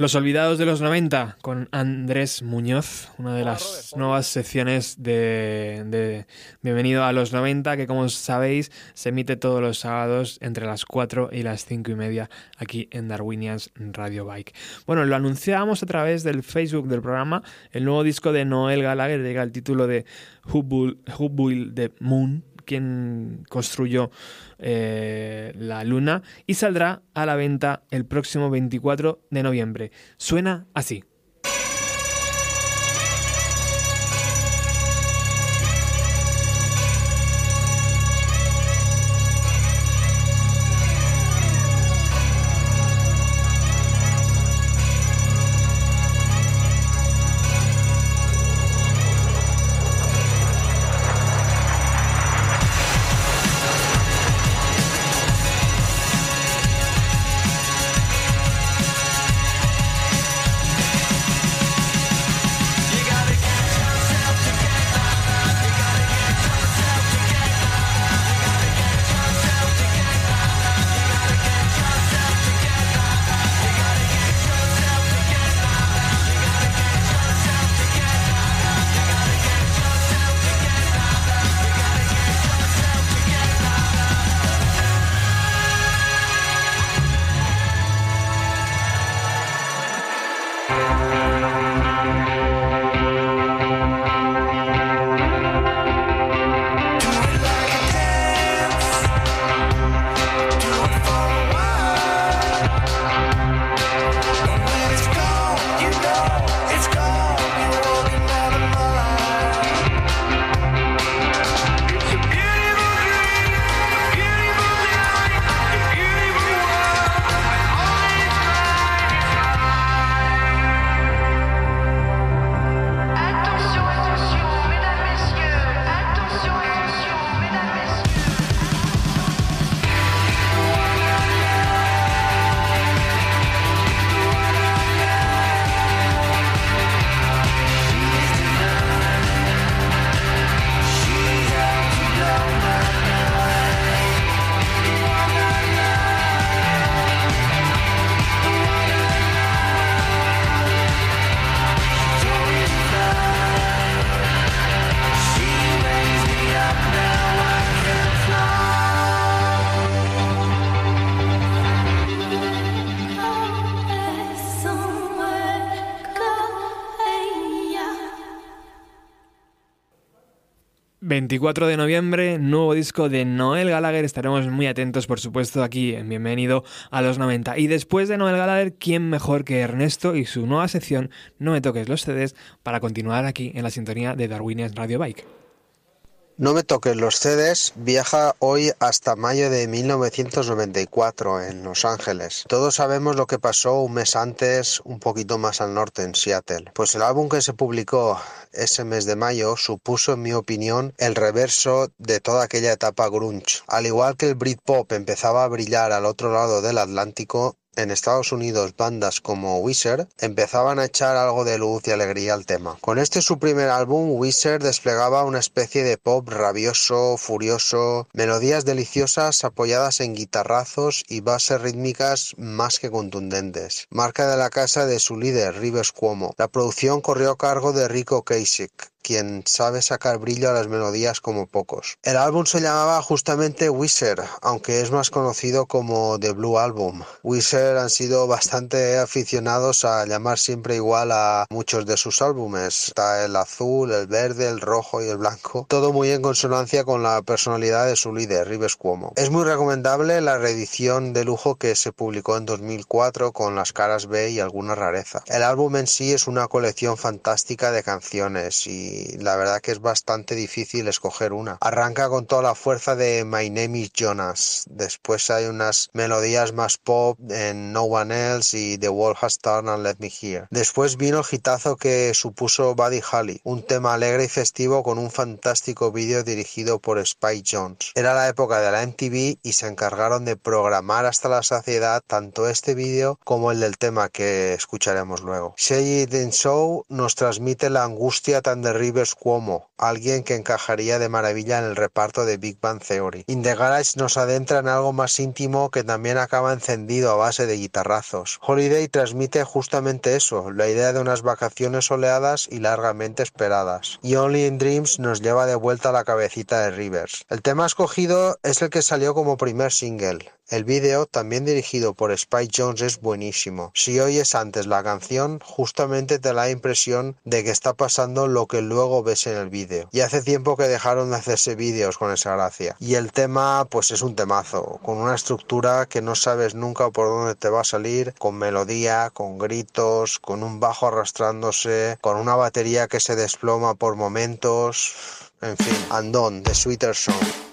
S2: Los olvidados de los 90 con Andrés Muñoz, una de las nuevas secciones de, de Bienvenido a los 90 que como sabéis se emite todos los sábados entre las 4 y las 5 y media aquí en Darwinians Radio Bike. Bueno, lo anunciábamos a través del Facebook del programa, el nuevo disco de Noel Gallagher llega el título de Who Built the Moon, quien construyó eh, la luna y saldrá a la venta el próximo 24 de noviembre. Suena así. 24 de noviembre, nuevo disco de Noel Gallagher. Estaremos muy atentos, por supuesto, aquí en Bienvenido a los 90. Y después de Noel Gallagher, ¿quién mejor que Ernesto y su nueva sección No me toques los CDs para continuar aquí en la sintonía de Darwinian Radio Bike?
S17: No me toques los CDs viaja hoy hasta mayo de 1994 en Los Ángeles. Todos sabemos lo que pasó un mes antes, un poquito más al norte, en Seattle. Pues el álbum que se publicó ese mes de mayo supuso, en mi opinión, el reverso de toda aquella etapa grunge. Al igual que el Britpop empezaba a brillar al otro lado del Atlántico, en Estados Unidos bandas como Wizard empezaban a echar algo de luz y alegría al tema. Con este su primer álbum, Wizard desplegaba una especie de pop rabioso, furioso, melodías deliciosas apoyadas en guitarrazos y bases rítmicas más que contundentes. Marca de la casa de su líder, Rivers Cuomo. La producción corrió a cargo de Rico Kasich, quien sabe sacar brillo a las melodías como pocos. El álbum se llamaba justamente Wizard, aunque es más conocido como The Blue Album. Wizard han sido bastante aficionados a llamar siempre igual a muchos de sus álbumes. Está el azul, el verde, el rojo y el blanco. Todo muy en consonancia con la personalidad de su líder, Rivers Cuomo. Es muy recomendable la reedición de lujo que se publicó en 2004 con las caras B y alguna rareza. El álbum en sí es una colección fantástica de canciones y la verdad que es bastante difícil escoger una. Arranca con toda la fuerza de My Name is Jonas. Después hay unas melodías más pop en No One Else y The World Has Turned and Let Me Hear. Después vino el hitazo que supuso Buddy Holly, un tema alegre y festivo con un fantástico vídeo dirigido por Spike Jones. Era la época de la MTV y se encargaron de programar hasta la saciedad tanto este vídeo como el del tema que escucharemos luego. In Show nos transmite la angustia tan de Rivers Cuomo, alguien que encajaría de maravilla en el reparto de Big Bang Theory. In nos adentra en algo más íntimo que también acaba encendido a base de guitarrazos. Holiday transmite justamente eso, la idea de unas vacaciones soleadas y largamente esperadas. Y Only in Dreams nos lleva de vuelta a la cabecita de Rivers. El tema escogido es el que salió como primer single. El vídeo, también dirigido por Spike Jones, es buenísimo. Si oyes antes la canción, justamente te da la impresión de que está pasando lo que luego ves en el vídeo. Y hace tiempo que dejaron de hacerse vídeos con esa gracia. Y el tema, pues es un temazo, con una estructura que no sabes nunca por dónde te va a salir, con melodía, con gritos, con un bajo arrastrándose, con una batería que se desploma por momentos. En fin, Andón, The Sweeter Song.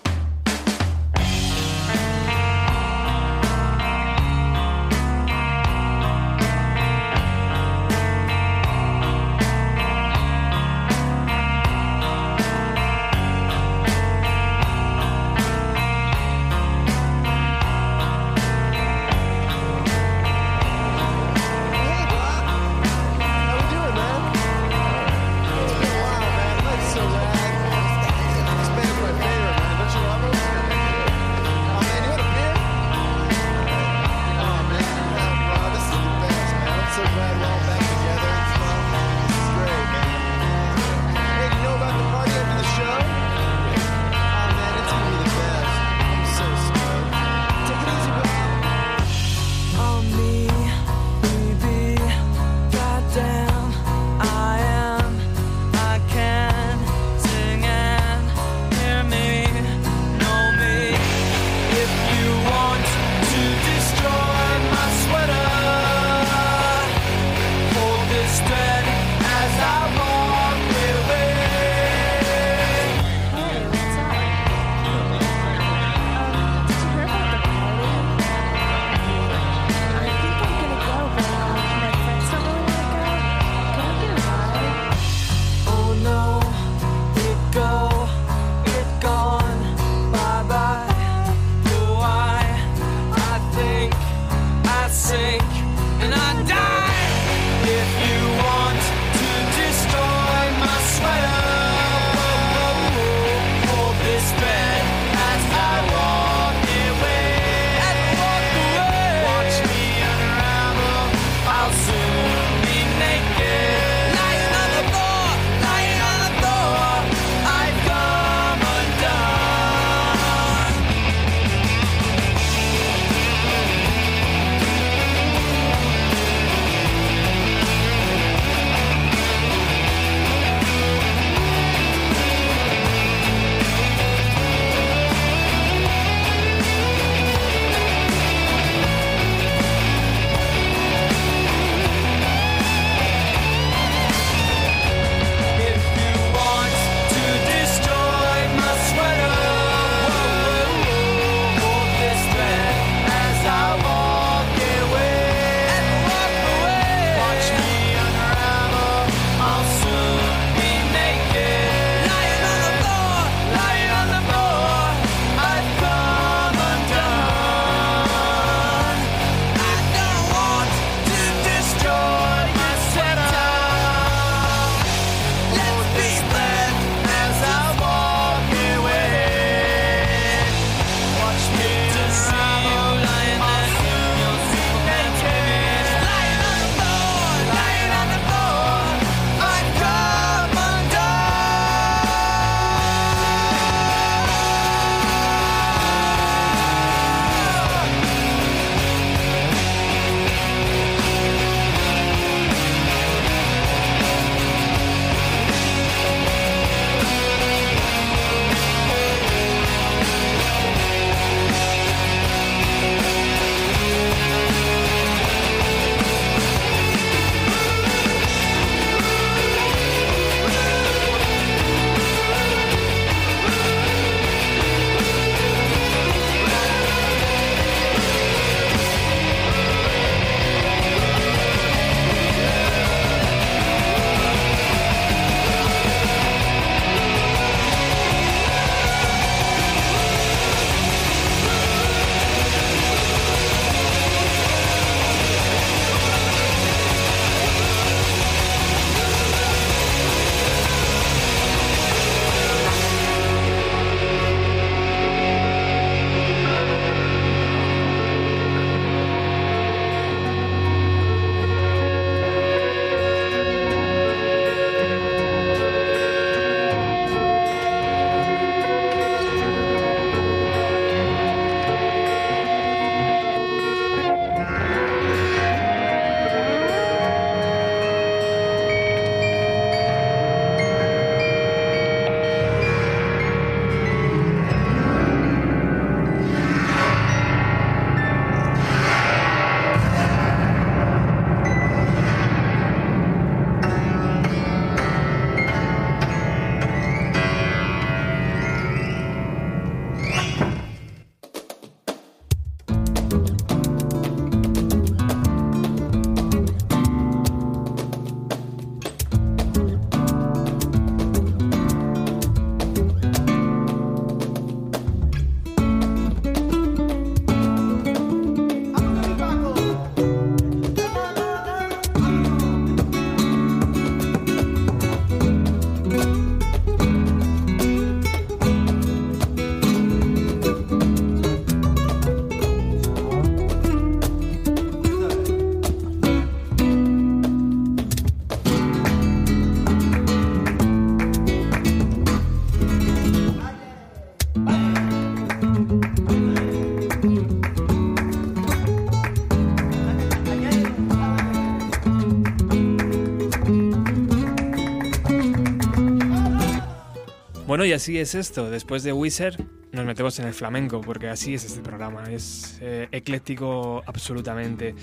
S2: Bueno, y así es esto. Después de Wizard nos metemos en el flamenco, porque así es este programa. Es eh, ecléctico absolutamente.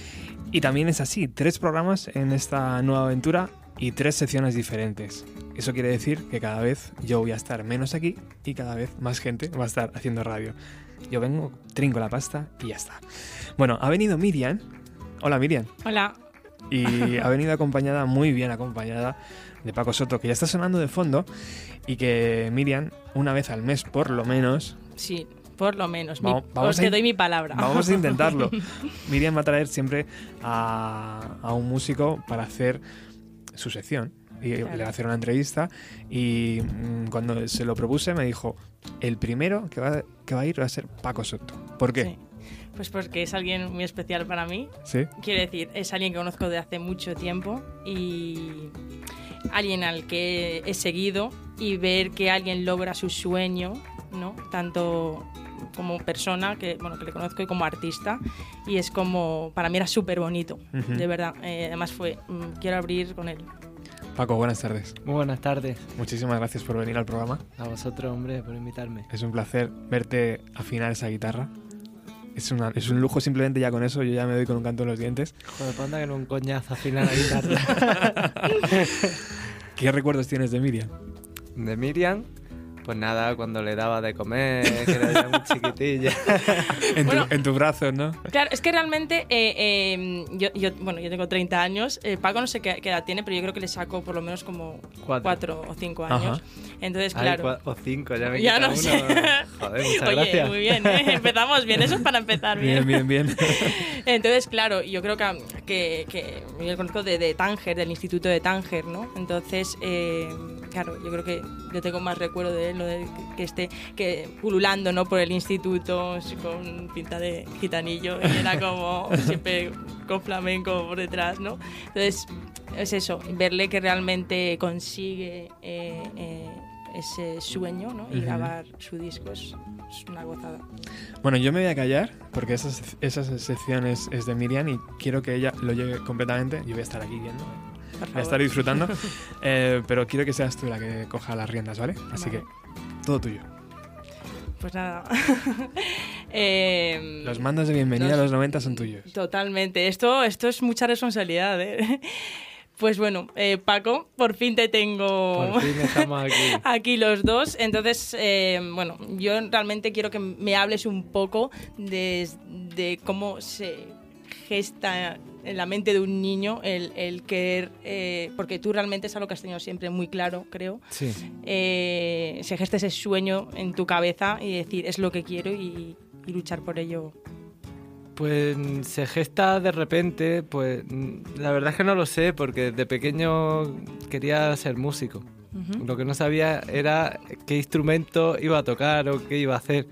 S2: Y también es así, tres programas en esta nueva aventura y tres secciones diferentes. Eso quiere decir que cada vez yo voy a estar menos aquí y cada vez más gente va a estar haciendo radio. Yo vengo, trinco la pasta y ya está. Bueno, ha venido Miriam. Hola Miriam.
S18: Hola.
S2: Y ha venido acompañada, muy bien acompañada, de Paco Soto, que ya está sonando de fondo, y que Miriam, una vez al mes por lo menos,
S18: Sí, por lo menos. Mi-
S2: Vamos-
S18: os
S2: a
S18: te doy mi palabra.
S2: vamos a intentarlo. Miriam va a traer siempre a, a un músico para hacer su sección. Y
S18: Claro.
S2: le va a hacer una entrevista. Y mm, cuando se lo propuse, me dijo: el primero que va, que va a ir va a ser Paco Soto. ¿Por qué?
S18: Sí. Pues porque es alguien muy especial para mí.
S2: ¿Sí?
S18: Quiero decir, es alguien que conozco de hace mucho tiempo y alguien al que he seguido y ver que alguien logra su sueño, ¿no? Tanto como persona, que, bueno, que le conozco, y como artista. Y es como, para mí era súper bonito,
S2: Ujú.
S18: de verdad. Eh, además fue, mm, quiero abrir con él.
S2: Paco, buenas tardes.
S19: Muy buenas tardes.
S2: Muchísimas gracias por venir al programa.
S19: A vosotros, hombre, por invitarme.
S2: Es un placer verte afinar esa guitarra. Es, una- es un lujo simplemente ya con eso. Yo ya me doy con un canto en los dientes.
S19: Joder, panda que no un coñazo afinar la guitarra.
S2: ¿Qué recuerdos tienes de Miriam?
S19: De Miriam, pues nada, cuando le daba de comer, que era ya muy chiquitilla.
S2: En,
S18: Bueno.
S2: tu, en tus brazos, ¿no?
S18: Claro, es que realmente eh, eh, yo, yo- bueno, yo tengo 30 años, eh, Paco no sé qué, qué edad tiene, pero yo creo que le saco por lo menos como
S19: Cuatro.
S18: 4 o 5 años. Entonces, claro.
S19: o cinco, ya me
S18: Ya no
S19: uno.
S18: sé.
S19: Joder, muchas
S18: Oye,
S19: gracias.
S18: muy bien, ¿eh? empezamos bien, eso es para empezar bien.
S2: Bien, bien, bien.
S18: Entonces, claro, yo creo que, que, que yo lo conozco de, de Tánger, del Instituto de Tánger, ¿no? Entonces, eh, claro, yo creo que yo tengo más recuerdo de él, lo de que, esté que pululando, ¿no? Por el instituto con pinta de gitanillo y era como siempre con flamenco por detrás, ¿no? Entonces, es eso, verle que realmente consigue eh, eh, ese sueño, ¿no? Y
S2: Ujú.
S18: grabar su disco es, es una gozada.
S2: Bueno, yo me voy a callar porque esa, esa sección es, es de Miriam y quiero que ella lo lleve completamente. Yo voy a estar aquí viendo. Voy a
S18: favor.
S2: estar disfrutando. eh, pero quiero que seas tú la que coja las riendas, ¿vale? Así
S18: Vale.
S2: que todo tuyo.
S18: Pues nada. Em,
S2: Los mandos de bienvenida
S18: los-
S2: a los 90 son tuyos.
S18: Totalmente. Esto, esto es mucha responsabilidad, ¿eh? Pues bueno, eh, Paco, por fin te tengo
S19: Por fin estamos aquí.
S18: aquí los dos. Entonces, eh, bueno, yo realmente quiero que me hables un poco de, de cómo se gesta en la mente de un niño el, el querer, eh, porque tú realmente es algo que has tenido siempre muy claro, creo,
S19: Sí.
S18: eh, se gesta ese sueño en tu cabeza y decir es lo que quiero y, y luchar por ello.
S19: Pues se gesta de repente, pues la verdad es que no lo sé, porque de pequeño quería ser músico.
S18: Ujú.
S19: Lo que no sabía era qué instrumento iba a tocar o qué iba a hacer.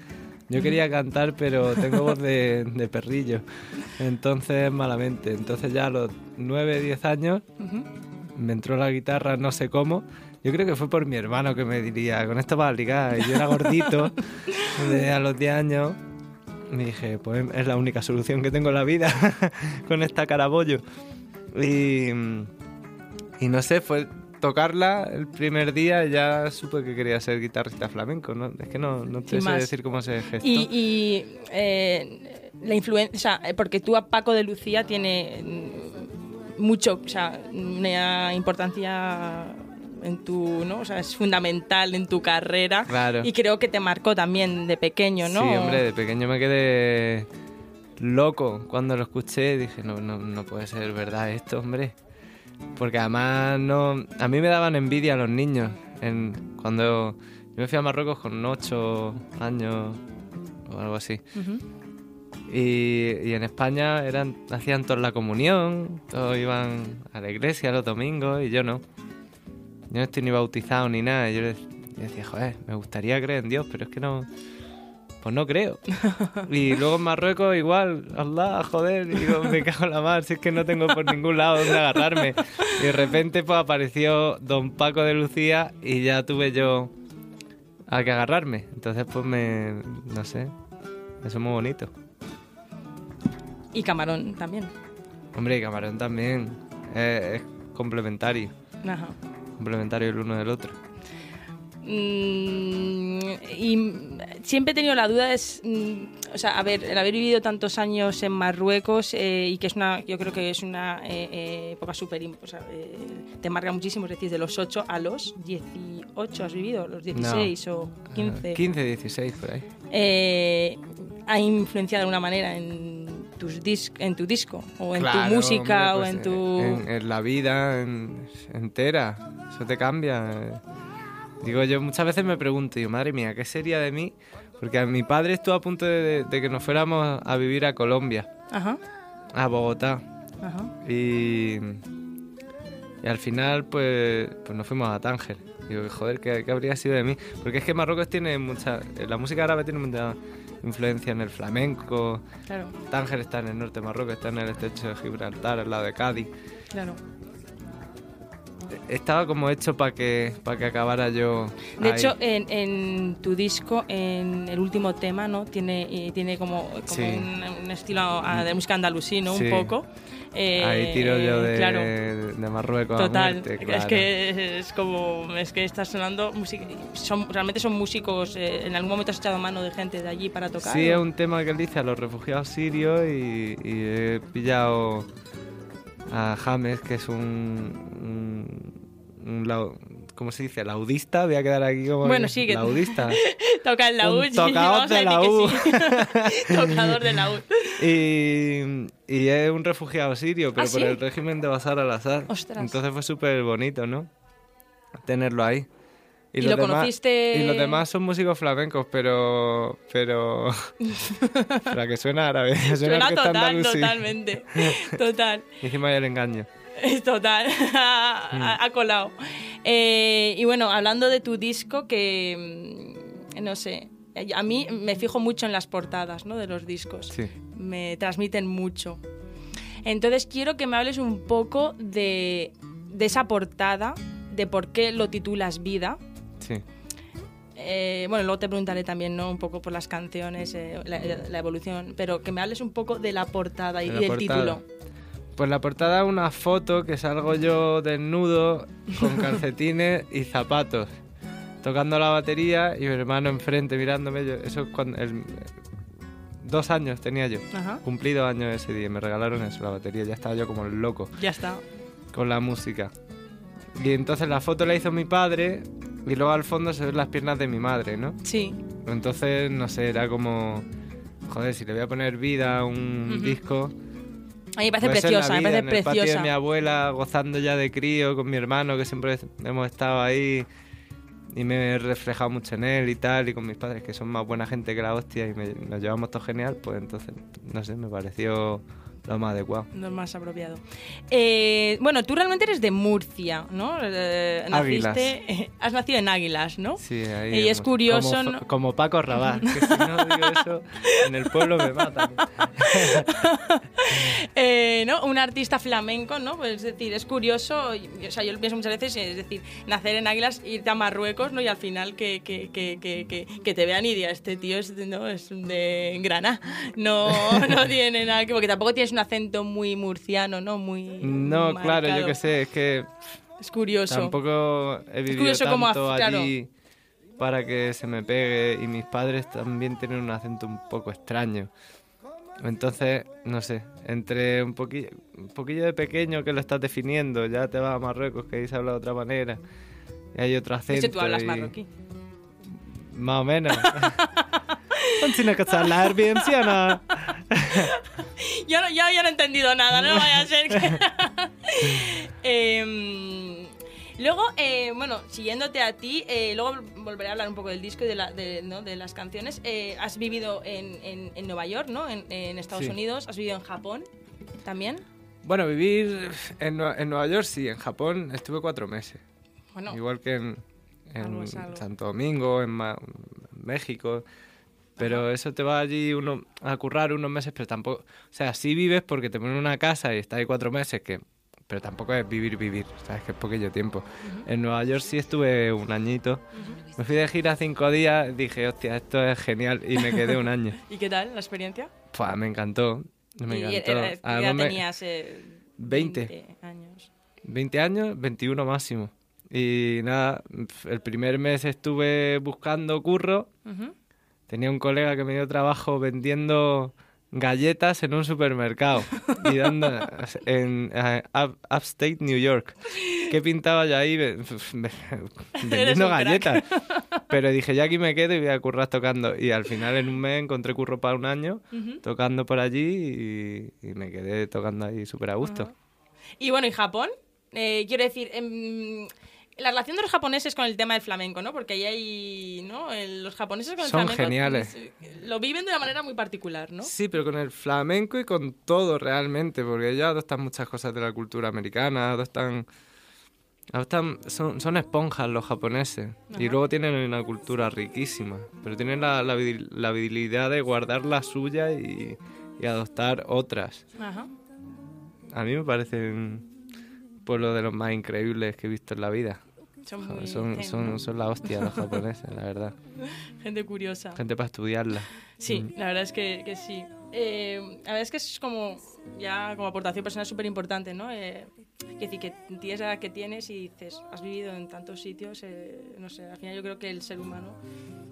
S19: Yo quería cantar, pero tengo voz de, de perrillo. Entonces, malamente. Entonces ya a los 9, 10 años me entró la guitarra, no sé cómo. Yo creo que fue por mi hermano que me diría, con esto vas a ligar. Y yo era gordito, de a los 10 años. Me dije, pues es la única solución que tengo en la vida, con esta carabollo. Y, y no sé, fue tocarla el primer día ya supe que quería ser guitarrista flamenco. ¿no? Es que no, no te
S18: Sin
S19: sé
S18: más.
S19: decir cómo se gestó.
S18: Y, y, eh, la influencia, eh, porque tú a Paco de Lucía tiene mm, mucho, o sea, una importancia en tu, ¿no? O sea, es fundamental en tu carrera.
S19: Claro.
S18: Y creo que te marcó también de pequeño, ¿no?
S19: Sí, hombre, de pequeño me quedé loco cuando lo escuché. Dije, no, no, no puede ser verdad esto, hombre. Porque además no, a mí me daban envidia los niños. En, cuando yo me fui a Marruecos con 8 años o algo así. Y, y en España eran, hacían toda la comunión, todos iban a la iglesia los domingos y yo no. Yo no estoy ni bautizado ni nada. y Yo, le- yo decía, joder, me gustaría creer en Dios, pero es que no. Pues no creo. Y luego en Marruecos igual, Allah, joder, y digo, me cago en la mar, si es que no tengo por ningún lado donde agarrarme. Y de repente pues apareció Don Paco de Lucía y ya tuve yo a que agarrarme. Entonces pues me, no sé, eso es muy bonito.
S18: Y Camarón también.
S19: Hombre, y Camarón también, eh, es complementario,
S18: Ajá.
S19: complementario el uno del otro.
S18: Mm, y siempre he tenido la duda es mm, o sea a ver el haber vivido tantos años en Marruecos eh, y que es una yo creo que es una eh, eh, época súper o sea, eh, te marca muchísimo es decir de los 8 a los 18 has vivido los 16 o 15
S19: 15, 16 por ahí.
S18: eh, ha influenciado de alguna manera en tus dis en tu disco o en
S19: Claro,
S18: tu música
S19: hombre,
S18: o
S19: pues,
S18: en tu
S19: En, en la vida en- entera. Eso te cambia. Digo, yo muchas veces me pregunto, digo, madre mía, ¿qué sería de mí? Porque a mi padre estuvo a punto de, de que nos fuéramos a vivir a Colombia,
S18: Ajá,
S19: a Bogotá.
S18: ajá.
S19: Y, y al final, pues, pues nos fuimos a Tánger. Digo, joder, ¿qué, qué habría sido de mí? Porque es que Marruecos tiene mucha. La música árabe tiene mucha influencia en el flamenco.
S18: Claro.
S19: Tánger está en el norte de Marruecos, está en el estrecho de Gibraltar, al lado de Cádiz.
S18: claro
S19: Estaba como hecho para que, para que acabara yo.
S18: De
S19: ahí.
S18: hecho, en, en tu disco, en el último tema, ¿no? Tiene, eh, tiene como, como
S19: Sí.
S18: un, un estilo ah, de música andalusí, ¿no?
S19: Sí.
S18: Un poco. Eh,
S19: ahí tiro yo de,
S18: Claro,
S19: de Marruecos a
S18: total.
S19: muerte,
S18: Es
S19: claro.
S18: que es como, es que está sonando música. Son, realmente son músicos. eh, en algún momento has echado mano de gente de allí para tocar.
S19: Sí,
S18: ¿o?
S19: es un tema que él dice a los refugiados sirios y, y he pillado a James, que es un, un, un lau- ¿cómo se dice? Laudista, voy a quedar aquí como
S18: Bueno, sí, que
S19: laudista.
S18: Toca el laúd.
S19: Un
S18: sí,
S19: tocador de laúd.
S18: sí. Tocador de laúd.
S19: y, y es un refugiado sirio, pero
S18: ¿Ah,
S19: por
S18: sí?
S19: el régimen de Bashar al-Assad. Entonces fue súper bonito, ¿no? Tenerlo ahí.
S18: ¿Y
S19: los
S18: lo
S19: demás-
S18: conociste?
S19: Y los demás son músicos flamencos, pero. Pero. para que suena árabe. Suena,
S18: total, totalmente. Total.
S19: Y encima hay el engaño.
S18: Es total, ha, ha colado. Eh, y bueno, hablando de tu disco, que mm, no sé, a mí me fijo mucho en las portadas ¿no? de los discos.
S19: Sí.
S18: Me transmiten mucho. Entonces quiero que me hables un poco de, de esa portada, de por qué lo titulas Vida.
S19: Sí.
S18: Eh, bueno, luego te preguntaré también ¿no? un poco por las canciones, eh, la, la evolución, pero que me hables un poco de la portada y,
S19: De la
S18: del
S19: portada.
S18: título.
S19: Pues la portada es una foto que salgo yo desnudo, con calcetines y zapatos, tocando la batería y mi hermano enfrente mirándome. Yo- eso es cuando. el- dos años tenía yo.
S18: Ajá.
S19: Cumplí dos años ese día. Me regalaron eso, la batería. Ya estaba yo como loco.
S18: Ya está.
S19: con la música. Y entonces la foto la hizo mi padre y luego al fondo se ven las piernas de mi madre, ¿no?
S18: Sí.
S19: Entonces, no sé, era como, joder, si le voy a poner vida a un
S18: Ujú.
S19: disco...
S18: A mí me parece preciosa, me
S19: vida,
S18: parece
S19: en el patio de
S18: preciosa.
S19: mi abuela, gozando ya de crío con mi hermano, que siempre hemos estado ahí y me he reflejado mucho en él y tal, y con mis padres, que son más buena gente que la hostia y me- nos llevamos todo genial, pues entonces, no sé, me pareció lo más adecuado.
S18: Es más apropiado. Eh, bueno, tú realmente eres de Murcia, ¿no? Eh,
S19: Águilas.
S18: naciste, has nacido en Águilas, ¿no?
S19: Sí, ahí
S18: Y es curioso,
S19: Como,
S18: ¿no?
S19: como Paco Rabat, que si no digo eso, en el pueblo me matan.
S18: Eh, ¿no? Un artista flamenco, ¿no? Pues es decir, es curioso, y- o sea, yo lo pienso muchas veces, es decir, nacer en Águilas, irte a Marruecos, ¿no? Y al final que, que, que, que, que, que te vean y digan, este tío es, de- ¿no? es de Granada, no, no tiene nada que... Porque tampoco tienes un acento muy murciano, ¿no? Muy
S19: No, claro, yo
S18: marcado.
S19: qué sé, es que
S18: Es curioso.
S19: tampoco he vivido
S18: curioso
S19: tanto
S18: cómo hace- claro.
S19: allí para que se me pegue y mis padres también tienen un acento un poco extraño. Entonces, no sé, entre un poquillo, un poquillo de pequeño que lo estás definiendo, ya te vas a Marruecos que ahí se habla de otra manera y hay otro acento.
S18: hecho, tú hablas
S19: y-
S18: marroquí.
S19: Más o menos. ¿No tienes que hablar bien, sí o no?
S18: Yo no, yo, yo no he entendido nada, no vaya a ser que... Em, luego, eh, bueno, siguiéndote a ti, eh, luego volveré a hablar un poco del disco y de, la- de, ¿no? de las canciones. Eh, has vivido en, en- en Nueva York, ¿no? En, en Estados
S19: Sí.
S18: Unidos, has vivido en Japón también.
S19: Bueno, vivir en, Nue- en Nueva York sí, en Japón estuve cuatro meses.
S18: Bueno,
S19: Igual que en, en
S18: algo es algo.
S19: Santo Domingo, en Ma- México. Pero eso te va allí uno a currar unos meses, pero tampoco... O sea, sí vives porque te ponen una casa y estás ahí cuatro meses, que pero tampoco es vivir, vivir, sabes que es poquillo tiempo. En Nueva York sí estuve un añito. Me fui de gira cinco días, dije, hostia, esto es genial, y me quedé un año.
S18: ¿Y qué tal la experiencia?
S19: Pua, me encantó, me
S18: y
S19: encantó.
S18: era- ¿qué
S19: Además me-
S18: tenías? eh,
S19: 20.
S18: 20 años.
S19: 20 años, 21 máximo. Y nada, el primer mes estuve buscando curro.
S18: Ujú.
S19: Tenía un colega que me dio trabajo vendiendo galletas en un supermercado y dando en eh, up- upstate New York. ¿Qué pintaba yo ahí Ve- ve- vendiendo
S18: crack.
S19: galletas? Pero dije, ya aquí me quedo y voy a currar tocando. Y al final en un mes encontré curro para un año tocando por allí y, y me quedé tocando ahí súper a gusto.
S18: Y bueno, ¿y Japón? Eh, quiero decir, em, la relación de los japoneses con el tema del flamenco, ¿no? Porque ahí hay, ¿no? El- los japoneses con el
S19: Son
S18: flamenco
S19: geniales.
S18: eh, lo viven de una manera muy particular, ¿no?
S19: Sí, pero con el flamenco y con todo realmente, porque ellos adoptan muchas cosas de la cultura americana, adoptan... adoptan son, son esponjas los japoneses y luego tienen una cultura riquísima, pero tienen la, la habilidad de guardar la suya y, y adoptar otras.
S18: Ajá.
S19: A mí me parecen pueblo de los más increíbles que he visto en la vida.
S18: Son
S19: Joder, son, son, son la hostia los japoneses, la verdad.
S18: Gente curiosa.
S19: Gente para estudiarla.
S18: Sí,
S19: Mm.
S18: la verdad es que, que sí. Eh, la verdad es que es como, ya como aportación personal súper importante, ¿no? Eh, es decir, que tienes la edad que tienes y dices, has vivido en tantos sitios, eh, no sé, al final yo creo que el ser humano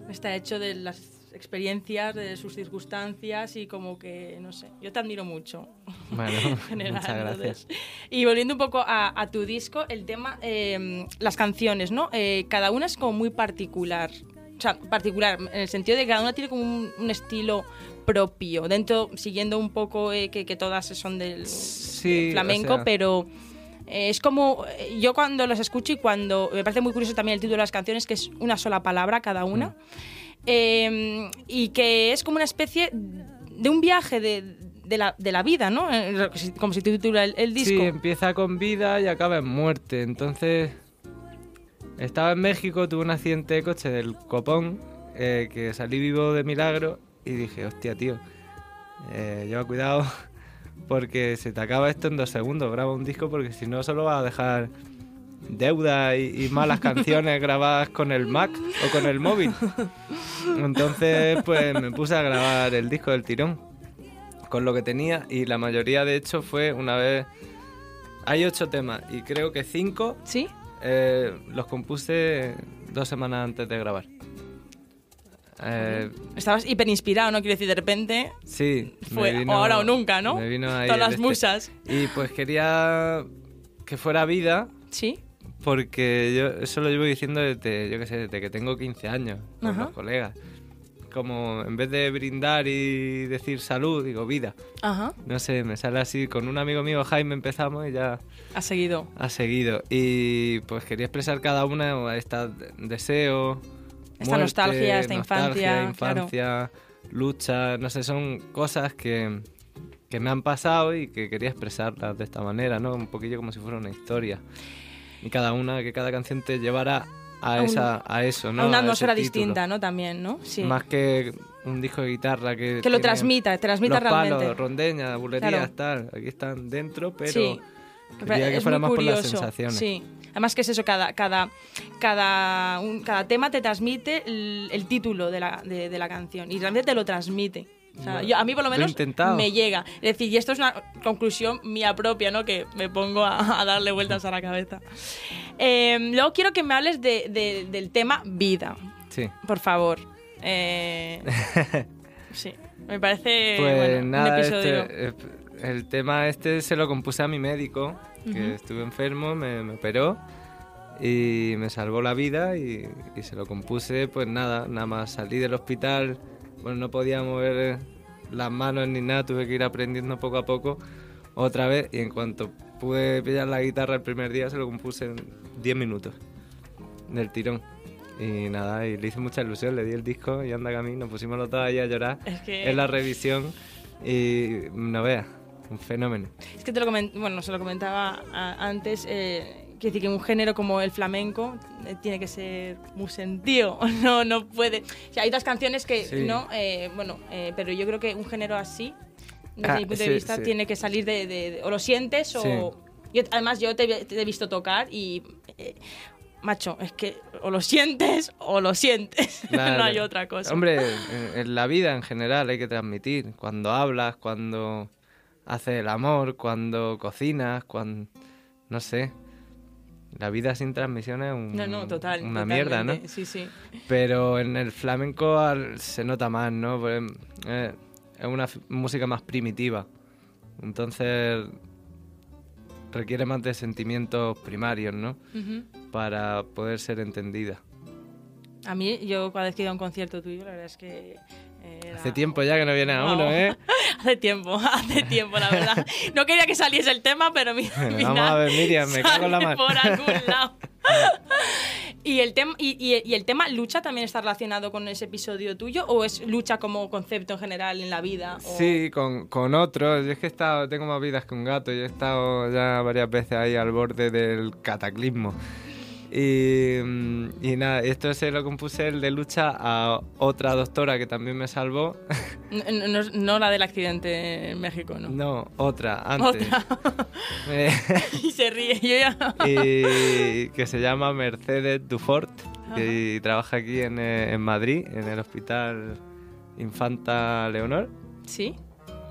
S18: está hecho de las experiencias, de sus circunstancias y como que, no sé, yo te admiro mucho.
S19: Bueno,
S18: en general,
S19: muchas gracias.
S18: entonces. Y volviendo un poco a, a tu disco, el tema, eh, las canciones, ¿no? Eh, cada una es como muy particular. O sea, particular, en el sentido de que cada una tiene como un, un estilo propio, dentro, siguiendo un poco eh, que, que todas son del
S19: Sí,
S18: flamenco,
S19: o sea-
S18: pero eh, es como, yo cuando las escucho y cuando, me parece muy curioso también el título de las canciones, que es una sola palabra cada una,
S19: Mm.
S18: eh, y que es como una especie de un viaje de, de la, de la vida, ¿no? Eh, Como se titula el, el disco.
S19: Sí, empieza con vida y acaba en muerte. Entonces, estaba en México, tuve un accidente de coche del copón, eh, que salí vivo de milagro y dije, hostia, tío, eh, lleva cuidado porque se te acaba esto en dos segundos. Graba un disco porque si no, solo vas a dejar deuda y, y malas canciones grabadas con el Mac o con el móvil. Entonces, pues me puse a grabar el disco del tirón con lo que tenía y la mayoría de hecho fue una vez... Hay ocho temas y creo que cinco
S18: ¿Sí?
S19: eh, los compuse dos semanas antes de grabar. Eh,
S18: Estabas hiper inspirado, ¿no? Quiero decir, de repente
S19: sí.
S18: fue
S19: vino-
S18: ahora o nunca, ¿no?
S19: me vino ahí
S18: Todas las
S19: este.
S18: musas.
S19: Y pues quería que fuera vida.
S18: Sí.
S19: Porque yo eso lo llevo diciendo desde, yo qué sé, desde que tengo 15 años con
S18: Ajá.
S19: los colegas. Como en vez de brindar y decir salud, digo vida.
S18: Ajá.
S19: No sé, me sale así. Con un amigo mío, Jaime, empezamos y ya
S18: Ha seguido.
S19: ha seguido. Y pues quería expresar cada una, esta deseo,
S18: Esta nostalgia, esta
S19: nostalgia,
S18: infancia, claro.
S19: infancia, lucha, no sé, son cosas que, que me han pasado y que quería expresarlas de esta manera, ¿no? Un poquillo como si fuera una historia. Y cada una, que cada canción te llevara a,
S18: A un-
S19: esa, a eso, ¿no?
S18: a una atmósfera distinta, ¿no? También, ¿no? Sí.
S19: Más que un disco de guitarra que...
S18: Que lo transmita, transmita
S19: los
S18: realmente.
S19: palos, rondeña, bulerías,
S18: Claro.
S19: tal. Aquí están dentro, pero...
S18: Sí.
S19: Quería que
S18: es
S19: fuera
S18: muy
S19: más por las
S18: curioso.
S19: sensaciones.
S18: Sí. Además que es eso, cada, cada, cada, un- cada tema te transmite el, el título de la, de, de la canción y realmente te lo transmite. O sea, yo- a mí por lo
S19: lo
S18: menos
S19: intentado.
S18: me llega. Es decir, y esto es una conclusión mía propia, ¿no? Que me pongo a, a darle vueltas a la cabeza. Eh, luego quiero que me hables de- de- del tema vida,
S19: Sí.
S18: por favor. Eh, sí, me parece
S19: Pues
S18: bueno,
S19: nada,
S18: un episodio.
S19: este, el tema este se lo compuse a mi médico, que
S18: Ujú.
S19: estuve enfermo, me, me operó y me salvó la vida y, y se lo compuse, pues nada, nada más salí del hospital, bueno, no podía mover las manos ni nada, tuve que ir aprendiendo poco a poco otra vez y en cuanto pude pillar la guitarra el primer día se lo compuse en 10 minutos del tirón. Y nada, y le hice mucha ilusión, le di el disco y anda que a mí, nos pusimos los dos ahí a llorar
S18: Es que-
S19: en la revisión y no veas, un fenómeno.
S18: Es que te lo comen- bueno, se lo comentaba antes, eh, quiere decir que un género como el flamenco eh, tiene que ser muy sentido, no, no puede. O sea, hay otras canciones que
S19: Sí.
S18: no, eh, bueno, eh, pero yo creo que un género así, desde
S19: Ah,
S18: mi punto
S19: sí,
S18: de vista,
S19: sí.
S18: tiene que salir de, de- de- o lo sientes o yo- además yo te, te he visto tocar y eh, macho, es que o lo sientes o lo sientes, no hay otra cosa.
S19: Hombre, en, en la vida en general hay que transmitir. Cuando hablas, cuando haces el amor, cuando cocinas, cuando... No sé. La vida sin transmisión es un-
S18: No, no, total.
S19: una mierda, ¿no?
S18: Sí, sí.
S19: Pero en el flamenco al- se nota más, ¿no? Pues, eh, es una música más primitiva. Entonces requiere más de sentimientos primarios, ¿no? Para poder ser entendida.
S18: A mí, yo cada vez que iba a un concierto tuyo, la verdad es que... era-
S19: Hace tiempo ya que no viene a
S18: Wow.
S19: uno, ¿eh?
S18: hace tiempo, hace tiempo, la verdad. No quería que saliese el tema, pero mi,
S19: Vamos a ver, Miriam, me cago en la mar.
S18: por algún lado. ¿Y el, tema, y, y- y el tema lucha también está relacionado con ese episodio tuyo o es lucha como concepto en general en la vida? o-
S19: Sí, con, con otros. Yo es que he estado, tengo más vidas que un gato. Yo he estado ya varias veces ahí al borde del cataclismo. Y, mm, y nada, esto se lo compuse el de lucha a otra doctora que también me salvó.
S18: No, no- no la del accidente en México, ¿no?
S19: No, otra, antes.
S18: Otra.
S19: Eh,
S18: y se ríe, yo ya...
S19: y que se llama Mercedes Dufort y trabaja aquí en, eh, en Madrid, en el Hospital Infanta Leonor.
S18: ¿Sí?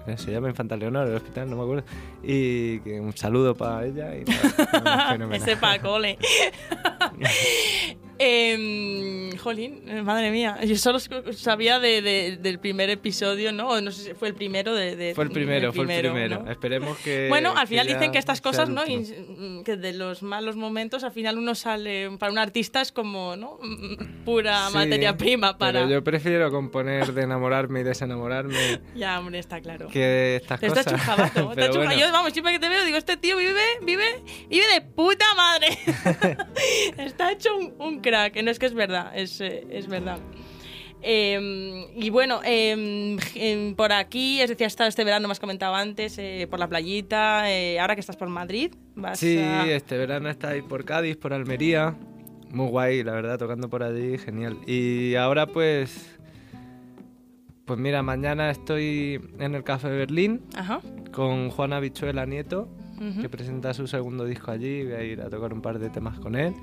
S19: Eh, Se llama Infanta Leonor, el hospital, no me acuerdo. Y que un saludo para ella. Y nada.
S18: Ese pa' cole. Em, jolín, eh, madre mía. Yo solo sabía de, de- del primer episodio, ¿no? No sé si fue el primero de. de-
S19: Fue el primero, fue el primero.
S18: ¿no?
S19: Esperemos que.
S18: Bueno, al final dicen que estas cosas, ¿no? Y- que de los malos momentos, al final uno sale. Para un artista es como, ¿no? Pura
S19: Sí,
S18: materia prima para.
S19: Pero yo prefiero componer de enamorarme y desenamorarme
S18: Ya, hombre, está claro.
S19: que estas
S18: Está
S19: cosas.
S18: chujabato, está chuja- vamos, siempre que te veo, digo, este tío vive, vive, vive de puta madre. está hecho un, un crack. No es que es verdad, es, eh, es verdad. Eh, y bueno, eh, em, por aquí, es decir, has estado este verano, me has comentado antes, eh, por la playita, eh, ahora que estás por Madrid, vas
S19: Sí,
S18: a...
S19: este verano está ahí por Cádiz, por Almería. Muy guay, la verdad, tocando por allí, genial. Y ahora pues... Pues mira, mañana estoy en el Café Berlín
S18: Ajá.
S19: con Juana Bichuela Nieto, que presenta su segundo disco allí. Voy a ir a tocar un par de temas con él.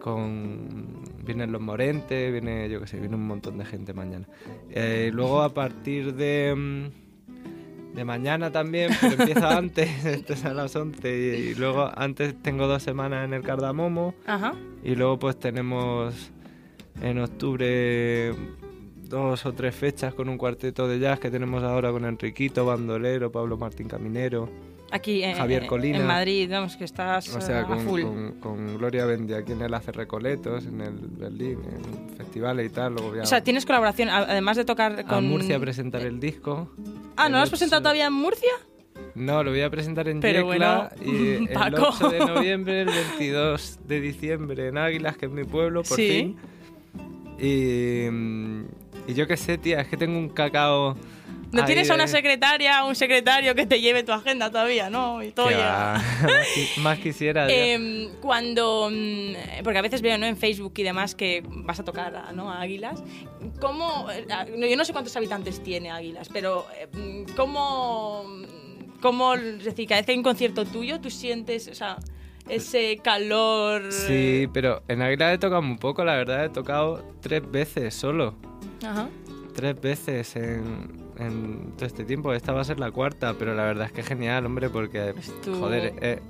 S19: Con... Vienen los Morentes, viene, yo qué sé, viene un montón de gente mañana. Eh, luego a partir de... mm, De mañana también, pero empieza antes, esto es a las 11 y, y luego antes tengo dos semanas en el Cardamomo
S18: Ajá.
S19: y luego pues tenemos en octubre dos o tres fechas con un cuarteto de jazz que tenemos ahora con Enriquito, Bandolero, Pablo Martín Caminero,
S18: Aquí en,
S19: Javier Colina.
S18: en Madrid, vamos, que estás
S19: o
S18: eh,
S19: sea,
S18: a
S19: con,
S18: full.
S19: con- con Gloria Bendy aquí en el Hace Recoletos, en el Berlín, en festivales y tal. Luego voy a,
S18: O sea, tienes colaboración, a- además de tocar
S19: a
S18: con...
S19: Murcia a presentar el disco.
S18: Ah, ¿no lo has presentado todavía en Murcia?
S19: No, lo voy a presentar en
S18: Pero
S19: Yecla
S18: bueno,
S19: y el
S18: Paco.
S19: 8 de noviembre, el 22 de diciembre en Águilas, que es mi pueblo, por
S18: Sí.
S19: fin. Y, mm, y yo qué sé, tía, es que tengo un cacao...
S18: ¿No tienes a una secretaria o un secretario que te lleve tu agenda todavía, no? Y todo
S19: va, más, qui- más quisiera. ya.
S18: Em, cuando. mm, Porque a veces veo ¿no? en Facebook y demás que vas a tocar ¿no? a Águilas. ¿Cómo.? eh, Yo no sé cuántos habitantes tiene Águilas, pero. eh, mm, ¿Cómo. ¿Cómo. Es decir, cada vez que hay un concierto tuyo, tú sientes. O sea, ese calor.
S19: Sí, pero en Águilas he tocado muy poco, la verdad, he tocado tres veces solo.
S18: Ajá.
S19: Tres veces en, en todo este tiempo. Esta va a ser la cuarta, pero la verdad es que es genial, hombre, porque,
S18: tu
S19: joder, eh,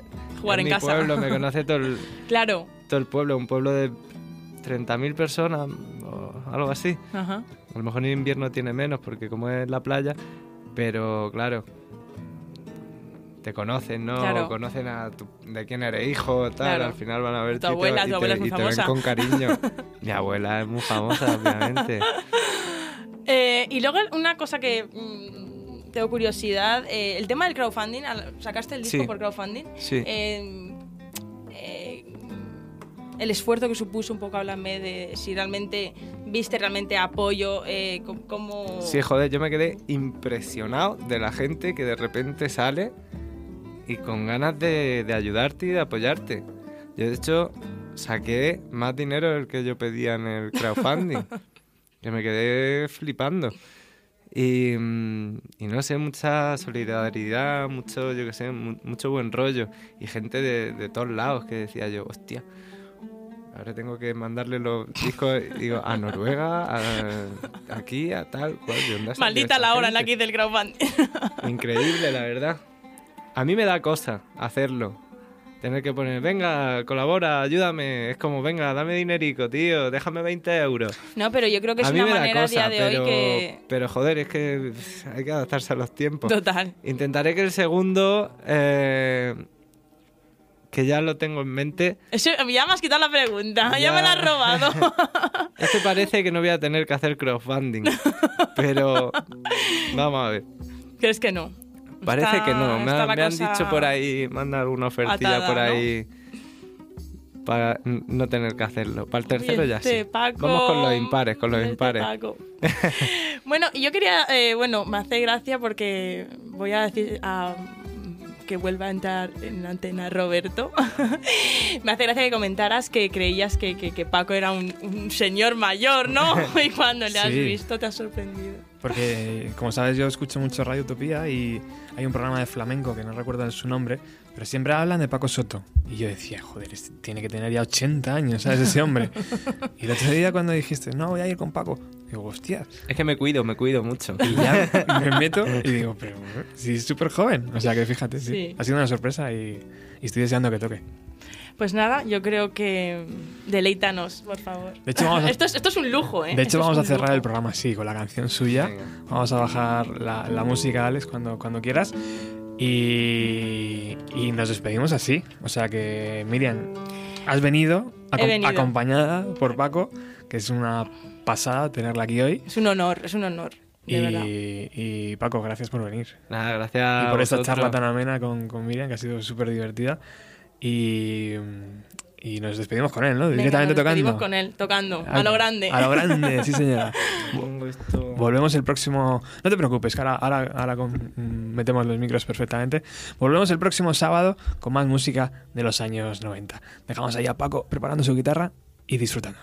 S18: jugar
S19: es
S18: en
S19: mi
S18: casa.
S19: pueblo, me conoce todo el,
S18: Claro.
S19: todo el pueblo, un pueblo de 30.000 personas o algo así.
S18: Ajá.
S19: A lo mejor en invierno tiene menos porque como es la playa, pero claro, te conocen, ¿no?
S18: Claro.
S19: Conocen a tu- de quién eres hijo, tal,
S18: Claro.
S19: al final van a ver
S18: Tu abuela, tu abuela es muy
S19: y te
S18: famosa.
S19: ven con cariño. Mi abuela es muy famosa, obviamente.
S18: Eh, y luego una cosa que mm, tengo curiosidad, eh, el tema del crowdfunding, sacaste el disco
S19: Sí.
S18: por crowdfunding.
S19: Sí.
S18: Eh, el esfuerzo que supuso un poco, háblame de si realmente viste realmente apoyo, eh.
S19: Sí, joder, yo me quedé impresionado de la gente que de repente sale y con ganas de, de ayudarte y de apoyarte. Yo, de hecho, saqué más dinero del que yo pedía en el crowdfunding. que me quedé flipando. Y, mm, y no sé, mucha solidaridad, mucho, yo qué sé, mu- mucho buen rollo. Y gente de, de todos lados que decía yo, hostia, ahora tengo que mandarle los discos digo, a Noruega, a- aquí, a tal cual. ¿de dónde ha salido
S18: Maldita la hora en la que hice el crowdfunding.
S19: Increíble, la verdad. A mí me da cosa hacerlo. Tener que poner, venga, colabora, ayúdame. Es como, venga, dame dinerico, tío, déjame 20 euros.
S18: No, pero yo creo que es
S19: a mí
S18: una
S19: me da
S18: manera a día de
S19: pero,
S18: hoy que...
S19: Pero joder, es que hay que adaptarse a los tiempos.
S18: Total.
S19: Intentaré que el segundo, eh, que ya lo tengo en mente,
S18: Eso, ya me has quitado la pregunta, ya,
S19: Ya.
S18: me la has robado.
S19: es que parece que no voy a tener que hacer crowdfunding. pero vamos a ver.
S18: ¿Crees que no?
S19: Parece
S18: Está-
S19: que no. Me, ha- me han dicho por ahí, manda alguna ofertilla
S18: atada,
S19: por
S18: ¿no?
S19: ahí. Para no tener que hacerlo. Para el tercero ya sí.
S18: Vete, Paco.
S19: Vamos con los impares, con los
S18: Vete,
S19: impares.
S18: Paco. Bueno, y yo quería, eh, bueno, me hace gracia porque voy a decir a- que vuelva a entrar en la antena Roberto. me hace gracia que comentaras que creías que, que- que Paco era un, un señor mayor, ¿no? y cuando le has
S2: Sí.
S18: visto te has sorprendido.
S2: Porque, como sabes, yo escucho mucho Radio Utopía y hay un programa de flamenco que no recuerdo su nombre, pero siempre hablan de Paco Soto. Y yo decía, joder, este tiene que tener ya 80 años, ¿sabes? Ese hombre. y el otro día cuando dijiste, no, voy a ir con Paco, digo, hostia.
S19: Es que me cuido, me cuido mucho.
S2: Y ya me meto y digo, pero si es súper joven. O sea que fíjate, sí.
S18: Sí.
S2: Ha sido una sorpresa y, y estoy deseando que toque.
S18: Pues nada, yo creo que deleítanos, por favor.
S2: De hecho, vamos a-
S18: esto, es, esto es un lujo, ¿eh?
S2: De hecho,
S18: Esto
S2: vamos a cerrar
S18: lujo.
S2: el programa así, con la canción suya. Vamos a bajar la, la música, Alex, cuando, cuando quieras. Y, y nos despedimos así. O sea que, Miriam, has venido,
S18: He
S2: acom-
S18: venido.
S2: acompañada por Paco, que es una pasada tenerla aquí hoy.
S18: Es un honor, es un honor. De verdad.
S2: Y, y, Paco, gracias por venir.
S19: Nada, gracias.
S2: Y por
S19: a
S2: esta charla tan amena con, con Miriam, que ha sido súper divertida. Y, y nos despedimos con él, ¿no?
S18: Venga,
S2: Directamente
S18: nos despedimos
S2: tocando.
S18: con él, tocando,
S2: A-
S18: a lo grande.
S2: A lo grande, sí señora. Volvemos el próximo... No te preocupes, que ahora, ahora, ahora con- mm, metemos los micros perfectamente. Volvemos el próximo sábado con más música de los años 90. Dejamos ahí a Paco preparando su guitarra y disfrutando.